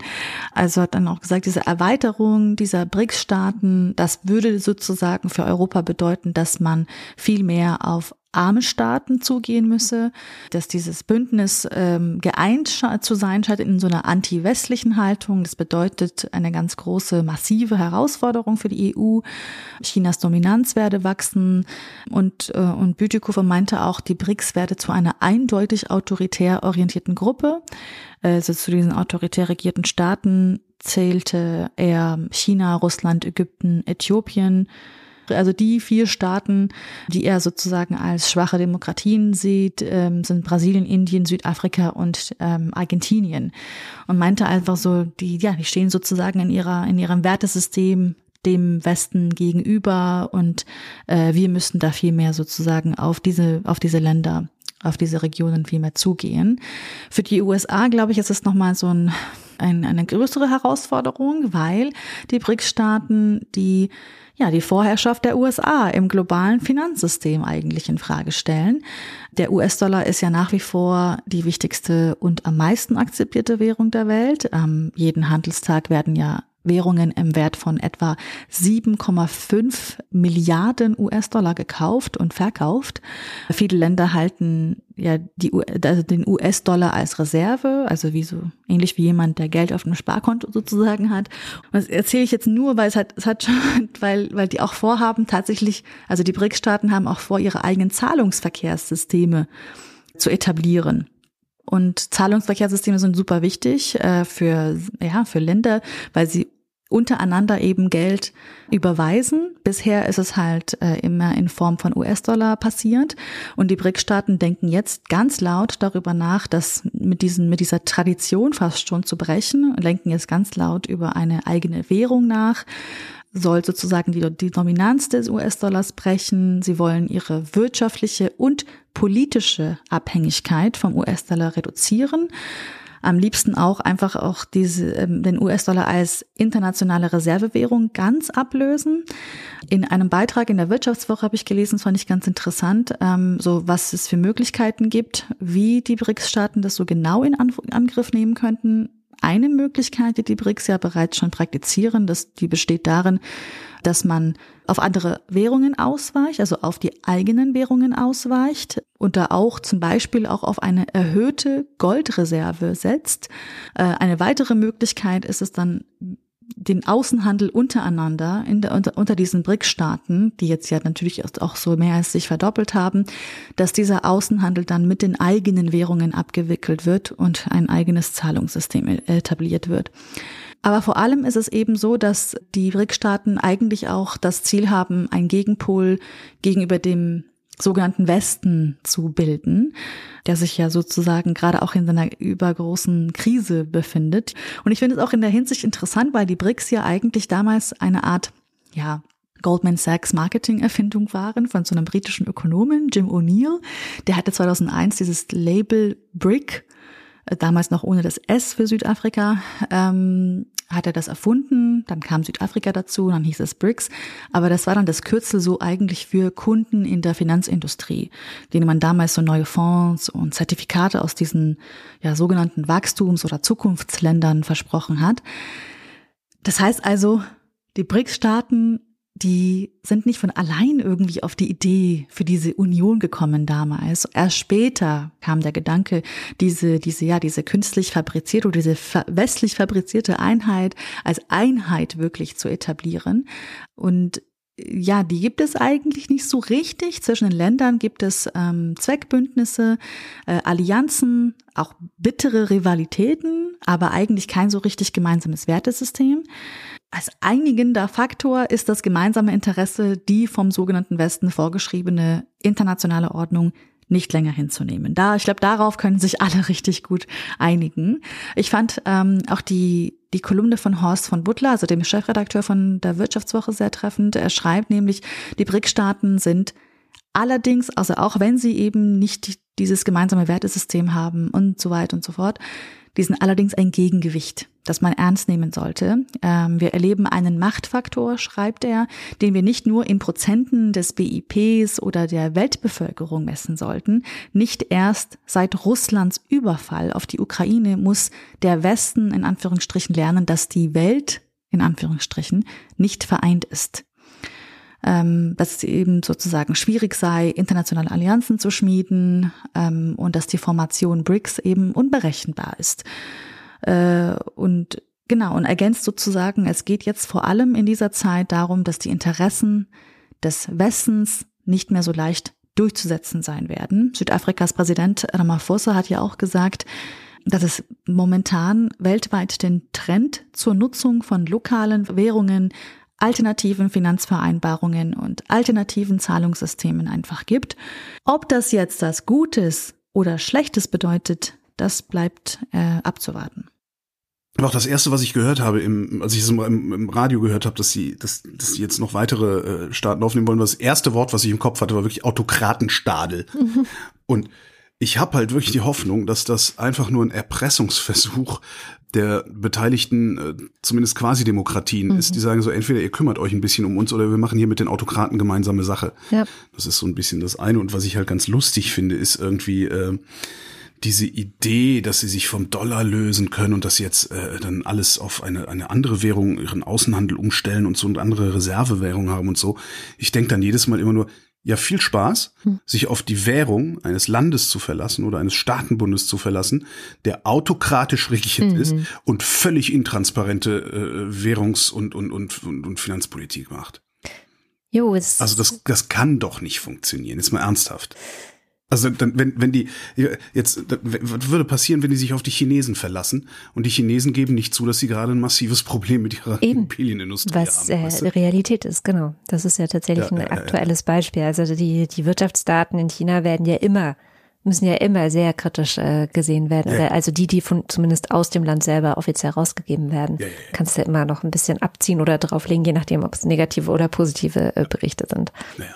[SPEAKER 4] also hat dann auch gesagt, diese Erweiterung dieser BRICS-Staaten, das würde sozusagen für Europa bedeuten, dass man viel mehr auf arme Staaten zugehen müsse, dass dieses Bündnis ähm, geeint zu sein scheint in so einer anti-westlichen Haltung. Das bedeutet eine ganz große, massive Herausforderung für die EU. Chinas Dominanz werde wachsen und, äh, und Bütikofer meinte auch, die BRICS werde zu einer eindeutig autoritär orientierten Gruppe. Also zu diesen autoritär regierten Staaten zählte er China, Russland, Ägypten, Äthiopien, also die vier Staaten, die er sozusagen als schwache Demokratien sieht, ähm, sind Brasilien, Indien, Südafrika und ähm, Argentinien. Und meinte einfach so, die, ja, die stehen sozusagen in ihrer, in ihrem Wertesystem dem Westen gegenüber und äh, wir müssten da viel mehr sozusagen auf diese, auf diese Länder, auf diese Regionen viel mehr zugehen. Für die USA, glaube ich, ist es nochmal so ein, ein, eine größere Herausforderung, weil die BRICS-Staaten die ja, die Vorherrschaft der USA im globalen Finanzsystem eigentlich in Frage stellen. Der US-Dollar ist ja nach wie vor die wichtigste und am meisten akzeptierte Währung der Welt. Ähm, jeden Handelstag werden ja Währungen im Wert von etwa 7,5 Milliarden US-Dollar gekauft und verkauft. Viele Länder halten ja die, also den US-Dollar als Reserve, also wie so ähnlich wie jemand, der Geld auf einem Sparkonto sozusagen hat. Und das erzähle ich jetzt nur, weil es hat, es hat schon, weil, weil die auch vorhaben tatsächlich, also die BRICS-Staaten haben auch vor, ihre eigenen Zahlungsverkehrssysteme zu etablieren. Und Zahlungsverkehrssysteme sind super wichtig äh, für, ja, für Länder, weil sie untereinander eben Geld überweisen. Bisher ist es halt äh, immer in Form von US-Dollar passiert. Und die BRIC-Staaten denken jetzt ganz laut darüber nach, das mit, diesen, mit dieser Tradition fast schon zu brechen, lenken jetzt ganz laut über eine eigene Währung nach soll sozusagen die, die Dominanz des US-Dollars brechen. Sie wollen ihre wirtschaftliche und politische Abhängigkeit vom US-Dollar reduzieren. Am liebsten auch einfach auch diese, ähm, den US-Dollar als internationale Reservewährung ganz ablösen. In einem Beitrag in der Wirtschaftswoche habe ich gelesen, das fand ich ganz interessant, ähm, so was es für Möglichkeiten gibt, wie die BRICS-Staaten das so genau in Angriff nehmen könnten eine Möglichkeit, die die BRICS ja bereits schon praktizieren, das, die besteht darin, dass man auf andere Währungen ausweicht, also auf die eigenen Währungen ausweicht und da auch zum Beispiel auch auf eine erhöhte Goldreserve setzt. Äh, eine weitere Möglichkeit ist es dann, den Außenhandel untereinander in der, unter, unter diesen BRICS-Staaten, die jetzt ja natürlich auch so mehr als sich verdoppelt haben, dass dieser Außenhandel dann mit den eigenen Währungen abgewickelt wird und ein eigenes Zahlungssystem etabliert wird. Aber vor allem ist es eben so, dass die BRICS-Staaten eigentlich auch das Ziel haben, ein Gegenpol gegenüber dem sogenannten Westen zu bilden, der sich ja sozusagen gerade auch in seiner übergroßen Krise befindet. Und ich finde es auch in der Hinsicht interessant, weil die BRICS ja eigentlich damals eine Art, ja, Goldman Sachs Marketing-Erfindung waren von so einem britischen Ökonomen, Jim O'Neill. Der hatte 2001 dieses Label BRIC, damals noch ohne das S für Südafrika, ähm, hat er das erfunden, dann kam Südafrika dazu, dann hieß es BRICS, aber das war dann das Kürzel so eigentlich für Kunden in der Finanzindustrie, denen man damals so neue Fonds und Zertifikate aus diesen ja sogenannten Wachstums- oder Zukunftsländern versprochen hat. Das heißt also, die BRICS-Staaten die sind nicht von allein irgendwie auf die Idee für diese Union gekommen damals. Erst später kam der Gedanke, diese, diese, ja, diese künstlich fabrizierte oder diese westlich fabrizierte Einheit als Einheit wirklich zu etablieren. Und ja, die gibt es eigentlich nicht so richtig. Zwischen den Ländern gibt es ähm, Zweckbündnisse, äh, Allianzen, auch bittere Rivalitäten, aber eigentlich kein so richtig gemeinsames Wertesystem. Als einigender Faktor ist das gemeinsame Interesse, die vom sogenannten Westen vorgeschriebene internationale Ordnung nicht länger hinzunehmen. Da, ich glaube, darauf können sich alle richtig gut einigen. Ich fand ähm, auch die die Kolumne von Horst von Butler, also dem Chefredakteur von der Wirtschaftswoche, sehr treffend. Er schreibt nämlich, die BRIC-Staaten sind allerdings, also auch wenn sie eben nicht dieses gemeinsame Wertesystem haben und so weiter und so fort, die sind allerdings ein Gegengewicht, das man ernst nehmen sollte. Ähm, wir erleben einen Machtfaktor, schreibt er, den wir nicht nur in Prozenten des BIPs oder der Weltbevölkerung messen sollten. Nicht erst seit Russlands Überfall auf die Ukraine muss der Westen in Anführungsstrichen lernen, dass die Welt in Anführungsstrichen nicht vereint ist ähm, dass es eben sozusagen schwierig sei, internationale Allianzen zu schmieden ähm, und dass die Formation BRICS eben unberechenbar ist. Äh, und genau, und ergänzt sozusagen, es geht jetzt vor allem in dieser Zeit darum, dass die Interessen des Westens nicht mehr so leicht durchzusetzen sein werden. Südafrikas Präsident Ramaphosa hat ja auch gesagt, dass es momentan weltweit den Trend zur Nutzung von lokalen Währungen alternativen Finanzvereinbarungen und alternativen Zahlungssystemen einfach gibt. Ob das jetzt das Gutes oder Schlechtes bedeutet, das bleibt äh, abzuwarten.
[SPEAKER 2] war auch das erste, was ich gehört habe, im, als ich es im, im Radio gehört habe, dass sie, dass, dass sie jetzt noch weitere äh, Staaten aufnehmen wollen. Das erste Wort, was ich im Kopf hatte, war wirklich Autokratenstadel. Mhm. Und ich habe halt wirklich die Hoffnung, dass das einfach nur ein Erpressungsversuch der beteiligten, äh, zumindest Quasi-Demokratien mhm. ist, die sagen so, entweder ihr kümmert euch ein bisschen um uns oder wir machen hier mit den Autokraten gemeinsame Sache. Ja. Das ist so ein bisschen das eine. Und was ich halt ganz lustig finde, ist irgendwie äh, diese Idee, dass sie sich vom Dollar lösen können und dass sie jetzt äh, dann alles auf eine, eine andere Währung, ihren Außenhandel umstellen und so eine andere Reservewährung haben und so. Ich denke dann jedes Mal immer nur, ja viel Spaß, hm. sich auf die Währung eines Landes zu verlassen oder eines Staatenbundes zu verlassen, der autokratisch regiert mhm. ist und völlig intransparente äh, Währungs- und, und, und, und, und Finanzpolitik macht. Jo, also das, das kann doch nicht funktionieren, jetzt mal ernsthaft. Also dann, wenn, wenn die jetzt, was würde passieren, wenn die sich auf die Chinesen verlassen und die Chinesen geben nicht zu, dass sie gerade ein massives Problem mit ihrer
[SPEAKER 1] Immobilienindustrie haben. Was äh, weißt du? Realität ist, genau. Das ist ja tatsächlich ja, ein aktuelles ja, ja. Beispiel. Also die, die Wirtschaftsdaten in China werden ja immer müssen ja immer sehr kritisch äh, gesehen werden. Ja. Also die, die von zumindest aus dem Land selber offiziell rausgegeben werden, ja, ja, kannst du immer noch ein bisschen abziehen oder drauflegen, je nachdem, ob es negative oder positive äh, Berichte sind.
[SPEAKER 2] Naja.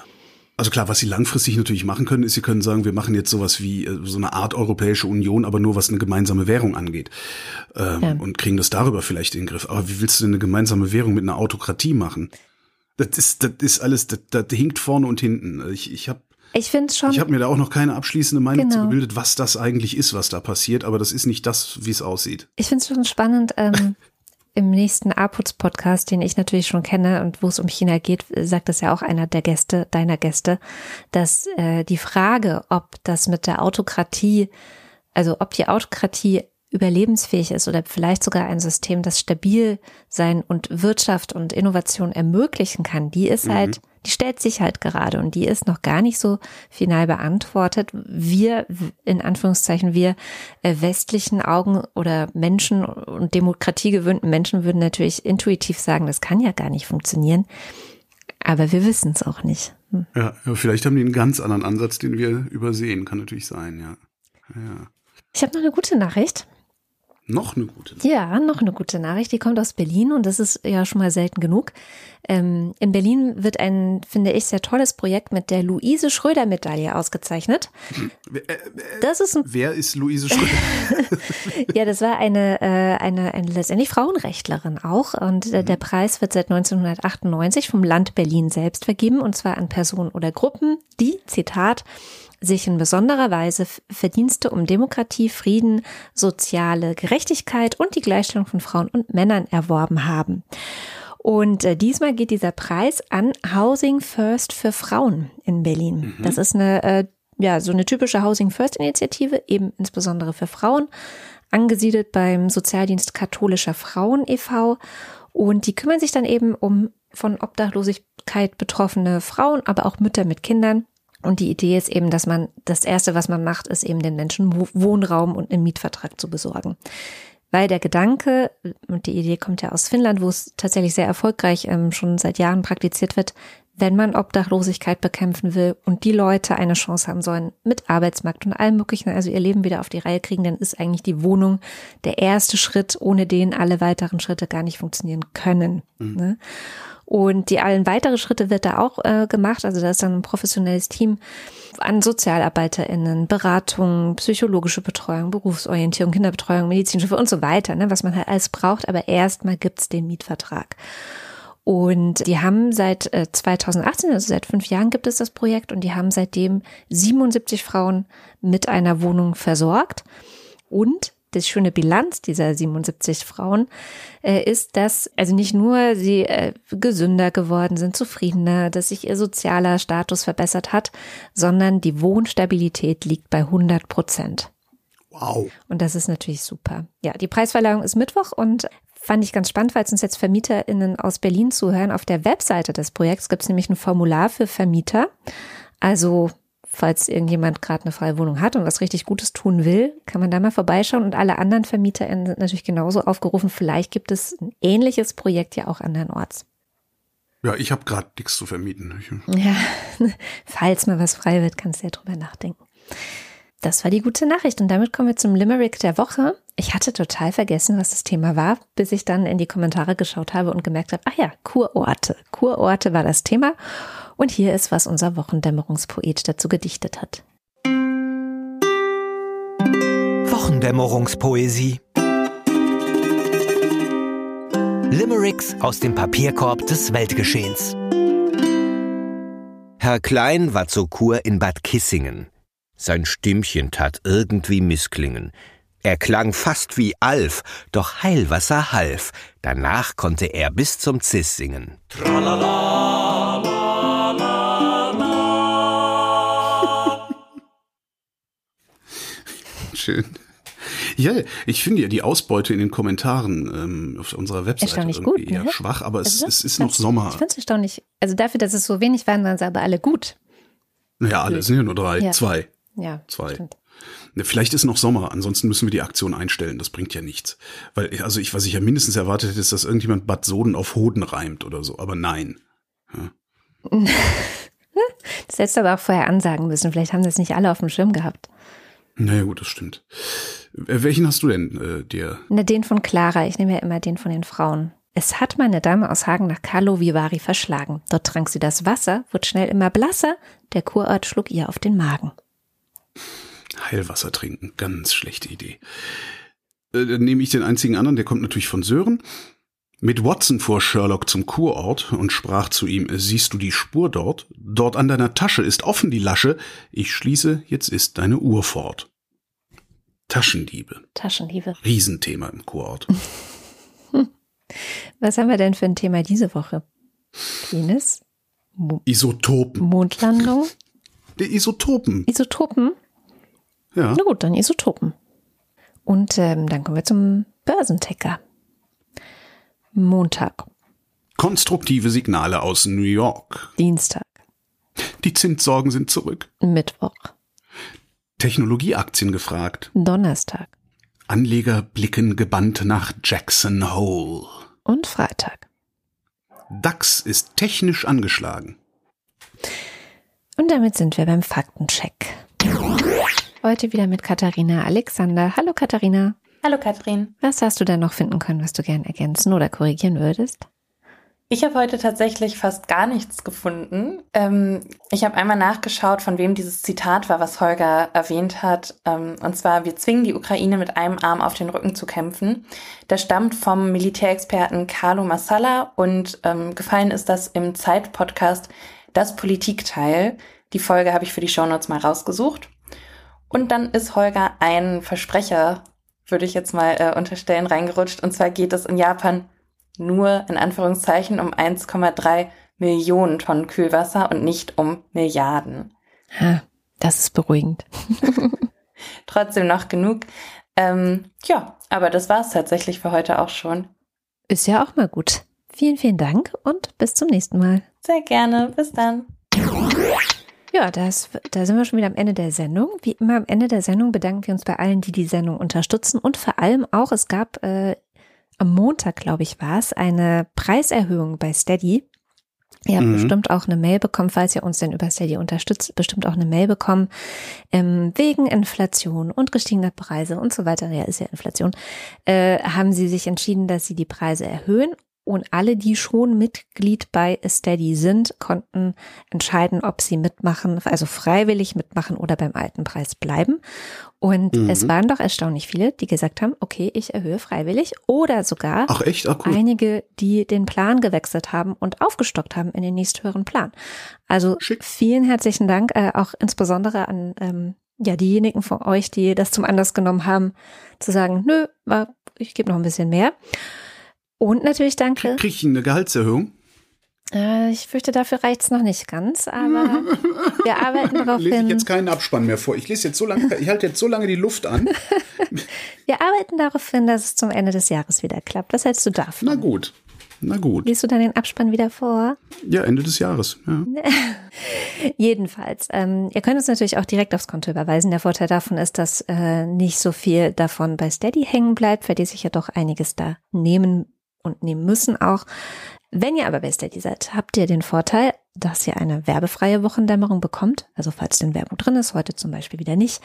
[SPEAKER 2] Also klar, was sie langfristig natürlich machen können, ist, sie können sagen, wir machen jetzt sowas wie äh, so eine Art Europäische Union, aber nur was eine gemeinsame Währung angeht. Ähm, ja. Und kriegen das darüber vielleicht in den Griff. Aber wie willst du denn eine gemeinsame Währung mit einer Autokratie machen? Das ist, das ist alles, das, das hinkt vorne und hinten. Ich, ich habe
[SPEAKER 1] ich finde schon.
[SPEAKER 2] Ich habe mir da auch noch keine abschließende Meinung genau. zu gebildet, was das eigentlich ist, was da passiert, aber das ist nicht das, wie es aussieht.
[SPEAKER 1] Ich finde es schon spannend. Ähm, im nächsten APUZ-Podcast, den ich natürlich schon kenne und wo es um China geht, sagt das ja auch einer der Gäste, deiner Gäste, dass äh, die Frage, ob das mit der Autokratie, also ob die Autokratie überlebensfähig ist oder vielleicht sogar ein System, das stabil sein und Wirtschaft und Innovation ermöglichen kann, die ist mhm. halt, die stellt sich halt gerade und die ist noch gar nicht so final beantwortet. Wir, in Anführungszeichen, wir äh, westlichen Augen oder Menschen und demokratiegewöhnten Menschen würden natürlich intuitiv sagen, das kann ja gar nicht funktionieren. Aber wir wissen es auch nicht.
[SPEAKER 2] Hm. Ja, vielleicht haben die einen ganz anderen Ansatz, den wir übersehen. Kann natürlich sein, ja. ja.
[SPEAKER 1] Ich habe noch eine gute Nachricht.
[SPEAKER 2] Noch eine gute
[SPEAKER 1] Nachricht. Ja, noch eine gute Nachricht. Die kommt aus Berlin und das ist ja schon mal selten genug. Ähm, in Berlin wird ein, finde ich, sehr tolles Projekt mit der Luise Schröder Medaille ausgezeichnet.
[SPEAKER 2] Äh, äh, das ist ein Wer ist Luise Schröder?
[SPEAKER 1] ja, das war eine, äh, eine, eine letztendlich Frauenrechtlerin auch und äh, der Preis wird seit 1998 vom Land Berlin selbst vergeben und zwar an Personen oder Gruppen, die, Zitat, sich in besonderer Weise Verdienste um Demokratie, Frieden, soziale Gerechtigkeit und die Gleichstellung von Frauen und Männern erworben haben. Und äh, diesmal geht dieser Preis an Housing First für Frauen in Berlin. Mhm. Das ist eine, äh, ja, so eine typische Housing First Initiative, eben insbesondere für Frauen, angesiedelt beim Sozialdienst katholischer Frauen e.V. Und die kümmern sich dann eben um von Obdachlosigkeit betroffene Frauen, aber auch Mütter mit Kindern und die Idee ist eben, dass man das Erste, was man macht, ist eben den Menschen Wohnraum und einen Mietvertrag zu besorgen. Weil der Gedanke, und die Idee kommt ja aus Finnland, wo es tatsächlich sehr erfolgreich ähm, schon seit Jahren praktiziert wird, wenn man Obdachlosigkeit bekämpfen will und die Leute eine Chance haben sollen mit Arbeitsmarkt und allem Möglichen, also ihr Leben wieder auf die Reihe kriegen, dann ist eigentlich die Wohnung der erste Schritt, ohne den alle weiteren Schritte gar nicht funktionieren können. Mhm. Ne? Und die allen weitere Schritte wird da auch äh, gemacht. Also da ist dann ein professionelles Team an SozialarbeiterInnen, Beratung, psychologische Betreuung, Berufsorientierung, Kinderbetreuung, medizinische und so weiter, ne, was man halt alles braucht. Aber erstmal gibt's den Mietvertrag. Und die haben seit 2018, äh, also seit fünf Jahren gibt es das Projekt und die haben seitdem 77 Frauen mit einer Wohnung versorgt. Und die schöne Bilanz dieser 77 Frauen äh, ist, dass also nicht nur sie äh, gesünder geworden sind, zufriedener, dass sich ihr sozialer Status verbessert hat, sondern die Wohnstabilität liegt bei 100 Prozent.
[SPEAKER 2] Wow.
[SPEAKER 1] Und das ist natürlich super. Ja, die Preisverleihung ist Mittwoch und fand ich ganz spannend, weil es uns jetzt VermieterInnen aus Berlin zuhören. Auf der Webseite des Projekts gibt es nämlich ein Formular für Vermieter. Also falls irgendjemand gerade eine freie Wohnung hat und was richtig Gutes tun will, kann man da mal vorbeischauen. Und alle anderen VermieterInnen sind natürlich genauso aufgerufen. Vielleicht gibt es ein ähnliches Projekt ja auch andernorts.
[SPEAKER 2] Ja, ich habe gerade nichts zu vermieten.
[SPEAKER 1] Ja, falls mal was frei wird, kannst du ja drüber nachdenken. Das war die gute Nachricht. Und damit kommen wir zum Limerick der Woche. Ich hatte total vergessen, was das Thema war, bis ich dann in die Kommentare geschaut habe und gemerkt habe, ach ja, Kurorte. Kurorte war das Thema. Und hier ist, was unser Wochendämmerungspoet dazu gedichtet hat.
[SPEAKER 5] Wochendämmerungspoesie. Limericks aus dem Papierkorb des Weltgeschehens. Herr Klein war zur Kur in Bad Kissingen. Sein Stimmchen tat irgendwie missklingen. Er klang fast wie Alf, doch Heilwasser half. Danach konnte er bis zum Ziss singen.
[SPEAKER 2] Schön. Ja, ich finde ja die Ausbeute in den Kommentaren ähm, auf unserer Webseite
[SPEAKER 1] Erstaunlich
[SPEAKER 2] irgendwie
[SPEAKER 1] gut, ne?
[SPEAKER 2] eher schwach, aber es,
[SPEAKER 1] Also,
[SPEAKER 2] es ist noch Sommer.
[SPEAKER 1] Ich finde es erstaunlich. Also dafür, dass es so wenig waren, waren sie aber alle gut.
[SPEAKER 2] Ja, alle es sind ja nur drei,
[SPEAKER 1] Ja.
[SPEAKER 2] zwei.
[SPEAKER 1] Ja,
[SPEAKER 2] Zwei.
[SPEAKER 1] stimmt.
[SPEAKER 2] Vielleicht ist noch Sommer, ansonsten müssen wir die Aktion einstellen. Das bringt ja nichts. Weil, also ich, was ich ja mindestens erwartet hätte, ist, dass irgendjemand Bad Soden auf Hoden reimt oder so. Aber nein.
[SPEAKER 1] Das hättest du aber auch vorher ansagen müssen. Vielleicht haben das nicht alle auf dem Schirm gehabt.
[SPEAKER 2] Naja, gut, das stimmt. Welchen hast du denn äh, dir?
[SPEAKER 1] Na, den von Clara. Ich nehme ja immer den von den Frauen. Es hat meine Dame aus Hagen nach Carlo Vivari verschlagen. Dort trank sie das Wasser, wurde schnell immer blasser. Der Kurort schlug ihr auf den Magen.
[SPEAKER 2] Heilwasser trinken. Ganz schlechte Idee. Äh, dann nehme ich den einzigen anderen, der kommt natürlich von Sören. Mit Watson fuhr Sherlock zum Kurort und sprach zu ihm, siehst du die Spur dort? Dort an deiner Tasche ist offen die Lasche. Ich schließe, jetzt ist deine Uhr fort. Taschendiebe.
[SPEAKER 1] Taschenliebe.
[SPEAKER 2] Riesenthema im Kurort.
[SPEAKER 1] Was haben wir denn für ein Thema diese Woche? Penis? Mo
[SPEAKER 2] Isotopen.
[SPEAKER 1] Mondlandung?
[SPEAKER 2] Die Isotopen.
[SPEAKER 1] Isotopen?
[SPEAKER 2] Ja.
[SPEAKER 1] Na gut, dann Isotopen. Und ähm, dann kommen wir zum Börsenticker. Montag,
[SPEAKER 2] Konstruktive Signale aus New York.
[SPEAKER 1] Dienstag,
[SPEAKER 2] Die Zinssorgen sind zurück.
[SPEAKER 1] Mittwoch,
[SPEAKER 2] Technologieaktien gefragt.
[SPEAKER 1] Donnerstag
[SPEAKER 2] Anleger blicken gebannt nach Jackson Hole.
[SPEAKER 1] und Freitag.
[SPEAKER 2] DAX ist technisch angeschlagen.
[SPEAKER 1] Und damit sind wir beim Faktencheck. Heute wieder mit Katharina Alexander. Hallo Katharina.
[SPEAKER 6] Hallo Katrin.
[SPEAKER 1] Was hast du da noch finden können, was du gern ergänzen oder korrigieren würdest?
[SPEAKER 6] Ich habe heute tatsächlich fast gar nichts gefunden. Ähm, ich habe einmal nachgeschaut, von wem dieses Zitat war, was Holger erwähnt hat. Ähm, und zwar, wir zwingen die Ukraine mit einem Arm auf den Rücken zu kämpfen. Das stammt vom Militärexperten Carlo Massala und ähm, gefallen ist das im Zeit-Podcast Das Politikteil. Die Folge habe ich für die Shownotes mal rausgesucht. Und dann ist Holger ein Versprecher, würde ich jetzt mal äh, unterstellen, reingerutscht. Und zwar geht es in Japan nur in Anführungszeichen um 1,3 Millionen Tonnen Kühlwasser und nicht um Milliarden.
[SPEAKER 1] Ha, das ist beruhigend.
[SPEAKER 6] Trotzdem noch genug. Ähm, ja, aber das war es tatsächlich für heute auch schon.
[SPEAKER 1] Ist ja auch mal gut. Vielen, vielen Dank und bis zum nächsten Mal.
[SPEAKER 6] Sehr gerne. Bis dann.
[SPEAKER 1] Ja, das, da sind wir schon wieder am Ende der Sendung. Wie immer am Ende der Sendung bedanken wir uns bei allen, die die Sendung unterstützen und vor allem auch, es gab äh, am Montag, glaube ich, war es, eine Preiserhöhung bei Steady. Ihr habt
[SPEAKER 2] Mhm.
[SPEAKER 1] bestimmt auch eine Mail bekommen, falls ihr uns denn über Steady unterstützt, bestimmt auch eine Mail bekommen, ähm, wegen Inflation und gestiegener Preise und so weiter, ja, ist ja Inflation, äh, haben sie sich entschieden, dass sie die Preise erhöhen und alle, die schon Mitglied bei Steady sind, konnten entscheiden, ob sie mitmachen, also freiwillig mitmachen oder beim alten Preis bleiben. Und
[SPEAKER 2] Mhm.
[SPEAKER 1] es waren doch erstaunlich viele, die gesagt haben, okay, ich erhöhe freiwillig oder sogar
[SPEAKER 2] Ach echt? Ach cool.
[SPEAKER 1] einige, die den Plan gewechselt haben und aufgestockt haben in den nächsthöheren Plan. Also
[SPEAKER 2] Schick.
[SPEAKER 1] vielen herzlichen Dank, äh, auch insbesondere an ähm, ja diejenigen von euch, die das zum Anlass genommen haben, zu sagen, nö, ich gebe noch ein bisschen mehr. Und natürlich danke.
[SPEAKER 2] Krieg ich eine Gehaltserhöhung?
[SPEAKER 1] Äh, ich fürchte, dafür reicht's noch nicht ganz, aber wir arbeiten darauf
[SPEAKER 2] Lese ich
[SPEAKER 1] hin.
[SPEAKER 2] jetzt keinen Abspann mehr vor. Ich lese jetzt so lange, ich halte jetzt so lange die Luft an.
[SPEAKER 1] Wir arbeiten darauf hin, dass es zum Ende des Jahres wieder klappt. Was hältst du davon?
[SPEAKER 2] Na gut. Na gut.
[SPEAKER 1] Liest du dann den Abspann wieder vor?
[SPEAKER 2] Ja, Ende des Jahres. Ja.
[SPEAKER 1] Jedenfalls, ähm, ihr könnt uns natürlich auch direkt aufs Konto überweisen. Der Vorteil davon ist, dass äh, nicht so viel davon bei Steady hängen bleibt, weil die sich ja doch einiges da nehmen und nehmen müssen auch. Wenn ihr aber bei Steady seid, habt ihr den Vorteil, dass ihr eine werbefreie Wochendämmerung bekommt. Also falls denn Werbung drin ist, heute zum Beispiel wieder nicht.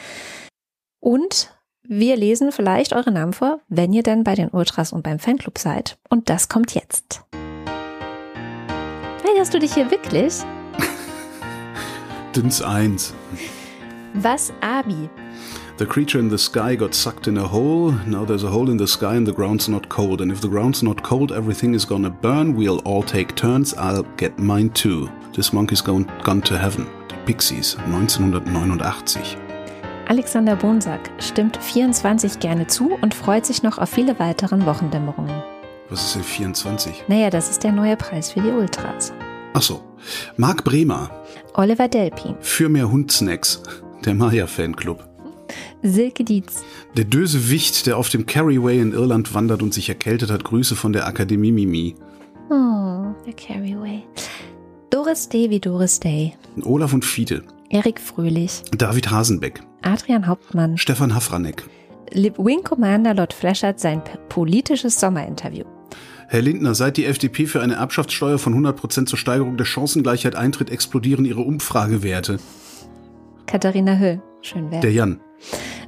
[SPEAKER 1] Und wir lesen vielleicht eure Namen vor, wenn ihr denn bei den Ultras und beim Fanclub seid. Und das kommt jetzt. Weigerst du dich hier wirklich?
[SPEAKER 2] Dünns 1.
[SPEAKER 1] Was Abi?
[SPEAKER 2] The creature in the sky got sucked in a hole. Now there's a hole in the sky and the ground's not cold. And if the ground's not cold, everything is gonna burn. We'll all take turns. I'll get mine too. This monkey's gone, gone to heaven. Die Pixies, 1989.
[SPEAKER 1] Alexander Bonsack stimmt 24 gerne zu und freut sich noch auf viele weiteren Wochendämmerungen.
[SPEAKER 2] Was ist denn 24?
[SPEAKER 1] Naja, das ist der neue Preis für die Ultras.
[SPEAKER 2] Ach so. Marc Bremer.
[SPEAKER 1] Oliver Delpin.
[SPEAKER 2] Für mehr Hundsnacks. Der Maya-Fanclub.
[SPEAKER 1] Silke Dietz.
[SPEAKER 2] Der döse Wicht, der auf dem Carryway in Irland wandert und sich erkältet hat. Grüße von der Akademie Mimi.
[SPEAKER 1] Oh, der Carryway. Doris Day wie Doris Day.
[SPEAKER 2] Olaf und Fiete.
[SPEAKER 1] Erik Fröhlich.
[SPEAKER 2] David Hasenbeck.
[SPEAKER 1] Adrian Hauptmann.
[SPEAKER 2] Stefan Hafranek.
[SPEAKER 1] Wing Commander Lord Fleschert sein politisches Sommerinterview.
[SPEAKER 2] Herr Lindner, seit die FDP für eine Erbschaftssteuer von 100% zur Steigerung der Chancengleichheit eintritt, explodieren ihre Umfragewerte.
[SPEAKER 1] Katharina Höll. Schön wert.
[SPEAKER 2] Der Jan.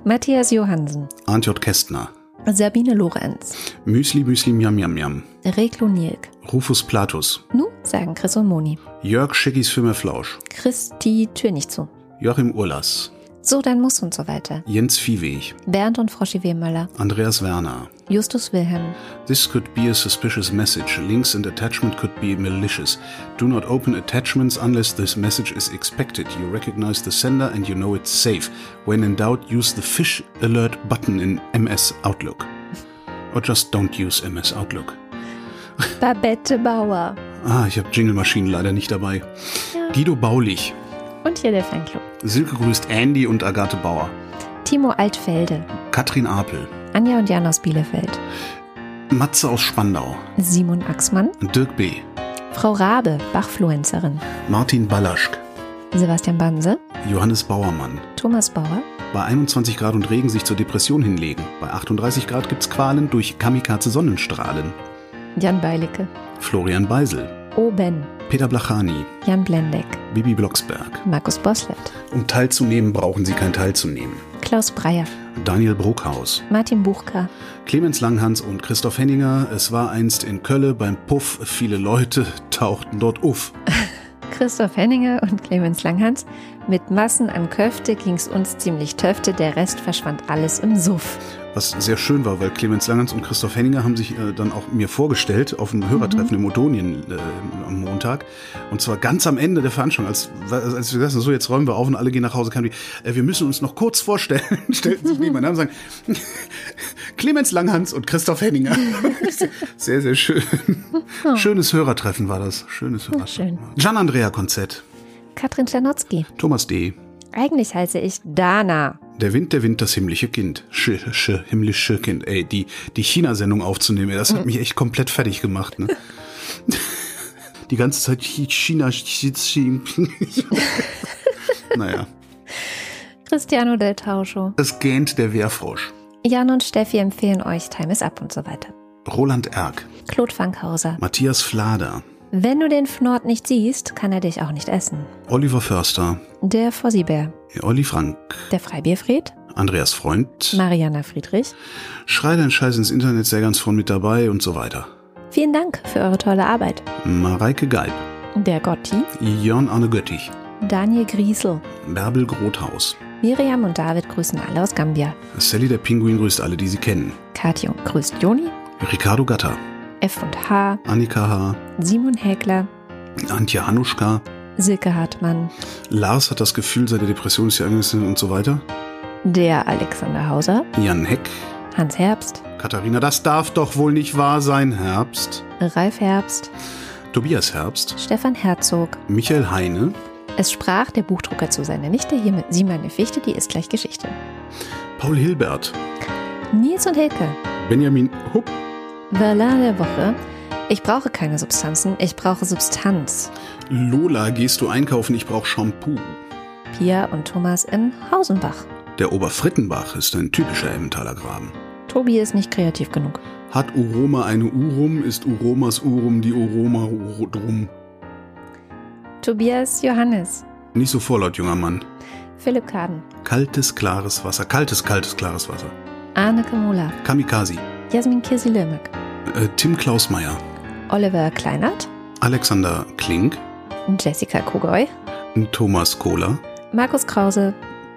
[SPEAKER 1] Matthias Johansen.
[SPEAKER 2] J. Kästner.
[SPEAKER 1] Sabine Lorenz.
[SPEAKER 2] Müsli Müsli Miam Miam Miam.
[SPEAKER 1] Reklo Nilk.
[SPEAKER 2] Rufus Platus.
[SPEAKER 1] Nu, sagen Chris und Moni.
[SPEAKER 2] Jörg Schickis für Flausch.
[SPEAKER 1] Christi Tür nicht zu.
[SPEAKER 2] Joachim Urlas.
[SPEAKER 1] So, dann muss und so weiter.
[SPEAKER 2] Jens Viehweg.
[SPEAKER 1] Bernd und Froschi Wehmöller.
[SPEAKER 2] Andreas Werner.
[SPEAKER 1] Justus Wilhelm.
[SPEAKER 2] This could be a suspicious message. Links and attachment could be malicious. Do not open attachments unless this message is expected. You recognize the sender and you know it's safe. When in doubt, use the fish alert button in MS Outlook. Or just don't use MS Outlook.
[SPEAKER 1] Babette Bauer.
[SPEAKER 2] Ah, ich habe Jingle-Maschinen leider nicht dabei. Guido Baulich.
[SPEAKER 1] Und hier der Fanclub.
[SPEAKER 2] Silke grüßt Andy und Agathe Bauer.
[SPEAKER 1] Timo Altfelde.
[SPEAKER 2] Katrin Apel.
[SPEAKER 1] Anja und Jan aus Bielefeld.
[SPEAKER 2] Matze aus Spandau.
[SPEAKER 1] Simon Axmann.
[SPEAKER 2] Dirk B.
[SPEAKER 1] Frau Rabe, Bachfluencerin.
[SPEAKER 2] Martin Ballaschk.
[SPEAKER 1] Sebastian Banse.
[SPEAKER 2] Johannes Bauermann.
[SPEAKER 1] Thomas Bauer.
[SPEAKER 2] Bei 21 Grad und Regen sich zur Depression hinlegen. Bei 38 Grad gibt's Qualen durch Kamikaze-Sonnenstrahlen.
[SPEAKER 1] Jan Beilicke.
[SPEAKER 2] Florian Beisel.
[SPEAKER 1] Oben.
[SPEAKER 2] Peter Blachani.
[SPEAKER 1] Jan Blendeck.
[SPEAKER 2] Bibi Blocksberg.
[SPEAKER 1] Markus Boslett.
[SPEAKER 2] Um teilzunehmen, brauchen Sie kein Teilzunehmen.
[SPEAKER 1] Klaus Breyer.
[SPEAKER 2] Daniel Bruckhaus.
[SPEAKER 1] Martin Buchka.
[SPEAKER 2] Clemens Langhans und Christoph Henninger. Es war einst in Kölle beim Puff. Viele Leute tauchten dort uff.
[SPEAKER 1] Christoph Henninger und Clemens Langhans. Mit Massen an Köfte ging's uns ziemlich töfte, der Rest verschwand alles im Suff.
[SPEAKER 2] Was sehr schön war, weil Clemens Langhans und Christoph Henninger haben sich äh, dann auch mir vorgestellt auf einem Hörertreffen in Odonien äh, am Montag. Und zwar ganz am Ende der Veranstaltung, als, als wir gesagt haben, so jetzt räumen wir auf und alle gehen nach Hause, kamen die, äh, wir müssen uns noch kurz vorstellen, stellten sich neben meinen Namen und sagen, Clemens Langhans und Christoph Henninger. sehr, sehr schön. Schönes Hörertreffen war das. Schönes Hörertreffen.
[SPEAKER 1] schön.
[SPEAKER 2] Gian Andrea Konzett.
[SPEAKER 1] Katrin Czernotzki.
[SPEAKER 2] Thomas D.
[SPEAKER 1] Eigentlich heiße ich Dana.
[SPEAKER 2] Der Wind, der Wind, das himmlische Kind. Sch, sch, himmlische Kind. Ey, die, die China-Sendung aufzunehmen, ey, das hat mich echt komplett fertig gemacht, ne? Die ganze Zeit China, China. naja.
[SPEAKER 1] Cristiano del Tauscho.
[SPEAKER 2] Es gähnt der Wehrfrosch.
[SPEAKER 1] Jan und Steffi empfehlen euch Time is Up und so weiter.
[SPEAKER 2] Roland Erck.
[SPEAKER 1] Claude Fankhauser.
[SPEAKER 2] Matthias Flader.
[SPEAKER 1] Wenn du den Fnord nicht siehst, kann er dich auch nicht essen.
[SPEAKER 2] Oliver Förster.
[SPEAKER 1] Der Fossibär.
[SPEAKER 2] Olli Frank.
[SPEAKER 1] Der Freibierfried.
[SPEAKER 2] Andreas Freund.
[SPEAKER 1] Mariana Friedrich.
[SPEAKER 2] Schrei dein Scheiß ins Internet, sehr ganz von mit dabei und so weiter.
[SPEAKER 1] Vielen Dank für eure tolle Arbeit.
[SPEAKER 2] Mareike Geib.
[SPEAKER 1] Der Gotti.
[SPEAKER 2] Jörn Arne Göttich.
[SPEAKER 1] Daniel Griesel.
[SPEAKER 2] Bärbel Grothaus.
[SPEAKER 1] Miriam und David grüßen alle aus Gambia.
[SPEAKER 2] Sally der Pinguin grüßt alle, die sie kennen.
[SPEAKER 1] Katja grüßt Joni.
[SPEAKER 2] Ricardo Gatter.
[SPEAKER 1] F und H.
[SPEAKER 2] Annika H.
[SPEAKER 1] Simon Häkler.
[SPEAKER 2] Antje Hanuschka.
[SPEAKER 1] Silke Hartmann.
[SPEAKER 2] Lars hat das Gefühl, seine Depression ist hier angesessen und so weiter.
[SPEAKER 1] Der Alexander Hauser.
[SPEAKER 2] Jan Heck.
[SPEAKER 1] Hans Herbst.
[SPEAKER 2] Katharina, das darf doch wohl nicht wahr sein. Herbst.
[SPEAKER 1] Ralf Herbst.
[SPEAKER 2] Tobias Herbst.
[SPEAKER 1] Stefan Herzog.
[SPEAKER 2] Michael Heine.
[SPEAKER 1] Es sprach der Buchdrucker zu seiner Nichte, hier mit Sie meine Fichte, die ist gleich Geschichte.
[SPEAKER 2] Paul Hilbert.
[SPEAKER 1] Nils und Hilke.
[SPEAKER 2] Benjamin Hupp.
[SPEAKER 1] Verlin der Woche. Ich brauche keine Substanzen, ich brauche Substanz.
[SPEAKER 2] Lola, gehst du einkaufen? Ich brauche Shampoo.
[SPEAKER 1] Pia und Thomas in Hausenbach.
[SPEAKER 2] Der Oberfrittenbach ist ein typischer Emmentaler Graben.
[SPEAKER 1] Tobi ist nicht kreativ genug.
[SPEAKER 2] Hat Uroma eine Urum, ist Uromas Urum die Uroma drum.
[SPEAKER 1] Tobias Johannes.
[SPEAKER 2] Nicht so vorlaut, junger Mann.
[SPEAKER 1] Philipp Kaden,
[SPEAKER 2] Kaltes, klares Wasser. Kaltes, kaltes, klares Wasser.
[SPEAKER 1] Arne Kamola,
[SPEAKER 2] Kamikaze.
[SPEAKER 1] Jasmin Kirsi-Lömek,
[SPEAKER 2] Äh, Tim Klausmeier.
[SPEAKER 1] Oliver Kleinert,
[SPEAKER 2] Alexander Klink.
[SPEAKER 1] Jessica Kogoy,
[SPEAKER 2] Thomas Kohler.
[SPEAKER 1] Markus Krause,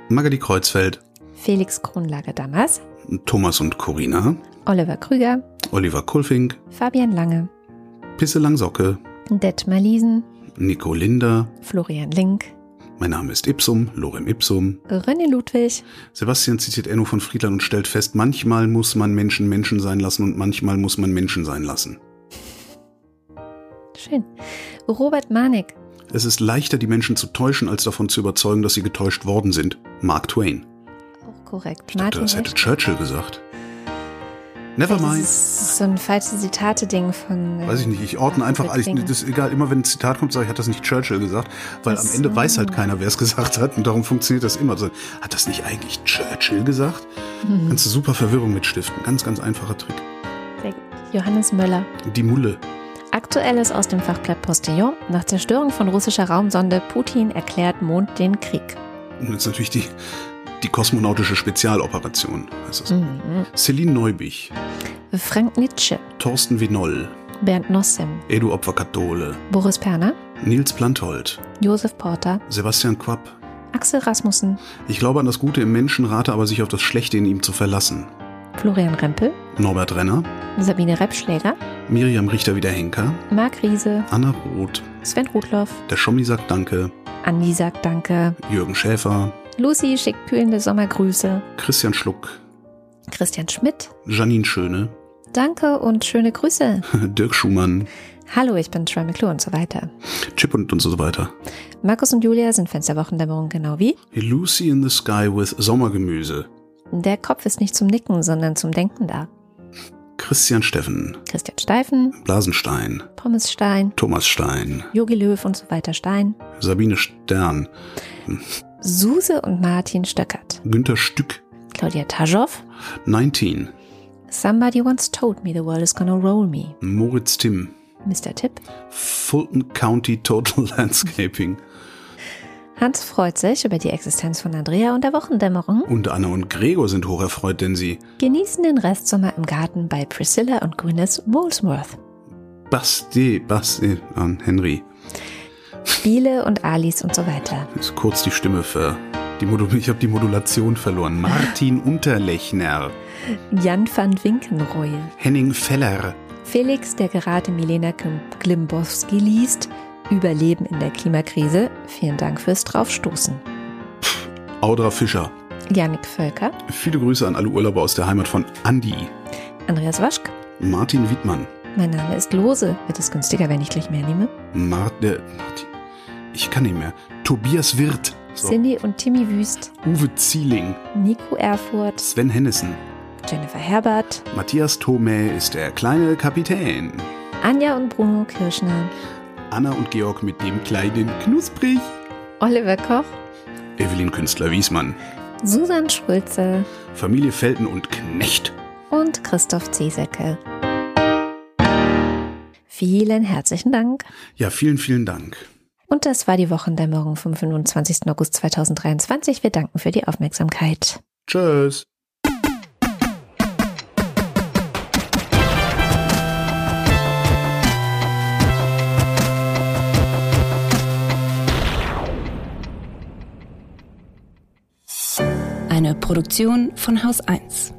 [SPEAKER 2] Magali Kreuzfeld.
[SPEAKER 1] Felix Kronlager-Dammers,
[SPEAKER 2] Thomas und Corina.
[SPEAKER 1] Oliver Krüger,
[SPEAKER 2] Oliver Kulfink.
[SPEAKER 1] Fabian Lange,
[SPEAKER 2] Pisse Langsocke.
[SPEAKER 1] Detmar Liesen,
[SPEAKER 2] Nico Linder.
[SPEAKER 1] Florian Link,
[SPEAKER 2] Mein Name ist Ipsum, Lorem Ipsum.
[SPEAKER 1] René Ludwig,
[SPEAKER 2] Sebastian zitiert Enno von Friedland und stellt fest, manchmal muss man Menschen Menschen sein lassen und manchmal muss man Menschen sein lassen.
[SPEAKER 1] schön, Robert Manik,
[SPEAKER 2] Es ist leichter, die Menschen zu täuschen, als davon zu überzeugen, dass sie getäuscht worden sind. Mark Twain.
[SPEAKER 1] auch korrekt,
[SPEAKER 2] Ich dachte,
[SPEAKER 1] Martin
[SPEAKER 2] das hätte. Churchill gesagt. Never
[SPEAKER 1] Das
[SPEAKER 2] mind.
[SPEAKER 1] ist so ein falsches Zitate-Ding von. äh,
[SPEAKER 2] Weiß ich nicht, ich ordne einfach alles. Das ist egal, immer wenn ein Zitat kommt, sage ich, hat das nicht Churchill gesagt, weil
[SPEAKER 1] Ach
[SPEAKER 2] am Ende
[SPEAKER 1] so.
[SPEAKER 2] weiß halt keiner, wer es gesagt hat und darum funktioniert das immer. Also, hat das nicht eigentlich Churchill gesagt?
[SPEAKER 1] Mhm.
[SPEAKER 2] Kannst du super Verwirrung mit stiften. Ganz, ganz einfacher Trick.
[SPEAKER 1] Johannes Möller.
[SPEAKER 2] Die Mulle.
[SPEAKER 1] Aktuelles aus dem Fachblatt Postillon. Nach Zerstörung von russischer Raumsonde Putin erklärt Mond den Krieg.
[SPEAKER 2] Und jetzt natürlich die, die kosmonautische Spezialoperation. Heißt das.
[SPEAKER 1] Mhm.
[SPEAKER 2] Celine Neubich,
[SPEAKER 1] Frank Nietzsche,
[SPEAKER 2] Thorsten Winoll,
[SPEAKER 1] Bernd Nossem,
[SPEAKER 2] Edu Opferkathole,
[SPEAKER 1] Boris Perner,
[SPEAKER 2] Nils Planthold,
[SPEAKER 1] Josef Porter,
[SPEAKER 2] Sebastian Quapp.
[SPEAKER 1] Axel Rasmussen,
[SPEAKER 2] Ich glaube an das Gute im Menschen, rate aber sich auf das Schlechte in ihm zu verlassen.
[SPEAKER 1] Florian Rempel,
[SPEAKER 2] Norbert Renner,
[SPEAKER 1] Sabine Repschläger,
[SPEAKER 2] Miriam Richter-Wiederhenker,
[SPEAKER 1] Marc Riese,
[SPEAKER 2] Anna Roth,
[SPEAKER 1] Sven Rudloff,
[SPEAKER 2] der Schommi sagt Danke,
[SPEAKER 1] Andi sagt Danke,
[SPEAKER 2] Jürgen Schäfer,
[SPEAKER 1] Lucy schickt kühlende Sommergrüße,
[SPEAKER 2] Christian Schluck,
[SPEAKER 1] Christian Schmidt,
[SPEAKER 2] Janine Schöne,
[SPEAKER 1] Danke und schöne Grüße.
[SPEAKER 2] Dirk Schumann,
[SPEAKER 1] Hallo, ich bin Troy McClure und so weiter.
[SPEAKER 2] Chip und, und so weiter.
[SPEAKER 1] Markus und Julia sind Fans der Wochendämmerung genau wie.
[SPEAKER 2] Lucy in the Sky with Sommergemüse.
[SPEAKER 1] Der Kopf ist nicht zum Nicken, sondern zum Denken da.
[SPEAKER 2] Christian Steffen,
[SPEAKER 1] Christian Steifen,
[SPEAKER 2] Blasenstein,
[SPEAKER 1] Pommes Stein,
[SPEAKER 2] Thomas Stein,
[SPEAKER 1] Jogi Löw und so weiter Stein,
[SPEAKER 2] Sabine Stern,
[SPEAKER 1] Suse und Martin Stöckert,
[SPEAKER 2] Günter Stück,
[SPEAKER 1] Claudia Taschow,
[SPEAKER 2] 19,
[SPEAKER 1] Somebody once told me the world is gonna roll me,
[SPEAKER 2] Moritz Timm,
[SPEAKER 1] Mr. Tipp,
[SPEAKER 2] Fulton County Total Landscaping.
[SPEAKER 1] Hans freut sich über die Existenz von Andrea und der Wochendämmerung,
[SPEAKER 2] und Anna und Gregor sind hocherfreut, denn sie
[SPEAKER 1] genießen den Restsommer im Garten bei Priscilla und Gwyneth Molesworth.
[SPEAKER 2] Basti, Basti an Henry.
[SPEAKER 1] Biele und Alice und so weiter.
[SPEAKER 2] Ist kurz die Stimme für die Modu ich habe die Modulation verloren. Martin Unterlechner,
[SPEAKER 1] Jan van Winkenreue.
[SPEAKER 2] Henning Feller,
[SPEAKER 1] Felix, der gerade Milena Klim- Klimbowski liest, Überleben in der Klimakrise. Vielen Dank fürs Draufstoßen.
[SPEAKER 2] Audra Fischer.
[SPEAKER 1] Janik Völker,
[SPEAKER 2] Viele Grüße an alle Urlauber aus der Heimat von Andi,
[SPEAKER 1] Andreas Waschk.
[SPEAKER 2] Martin Wiedmann,
[SPEAKER 1] Mein Name ist Lose. Wird es günstiger, wenn ich gleich mehr nehme?
[SPEAKER 2] Mart, äh, Martin, ich kann nicht mehr. Tobias Wirth, so.
[SPEAKER 1] Cindy und Timmy Wüst,
[SPEAKER 2] Uwe Zieling,
[SPEAKER 1] Nico Erfurt,
[SPEAKER 2] Sven Hennissen,
[SPEAKER 1] Jennifer Herbert,
[SPEAKER 2] Matthias Thome ist der kleine Kapitän,
[SPEAKER 1] Anja und Bruno Kirschner,
[SPEAKER 2] Anna und Georg mit dem kleinen Knusprig,
[SPEAKER 1] Oliver Koch,
[SPEAKER 2] Evelyn Künstler-Wiesmann,
[SPEAKER 1] Susan Schulze
[SPEAKER 2] Familie Felten und Knecht.
[SPEAKER 1] und Christoph Ziesecke. Vielen herzlichen Dank.
[SPEAKER 2] Ja, vielen, vielen Dank.
[SPEAKER 1] Und das war die Wochendämmerung vom 25. August 2023. Wir danken für die Aufmerksamkeit.
[SPEAKER 2] Tschüss.
[SPEAKER 7] Eine Produktion von Haus 1.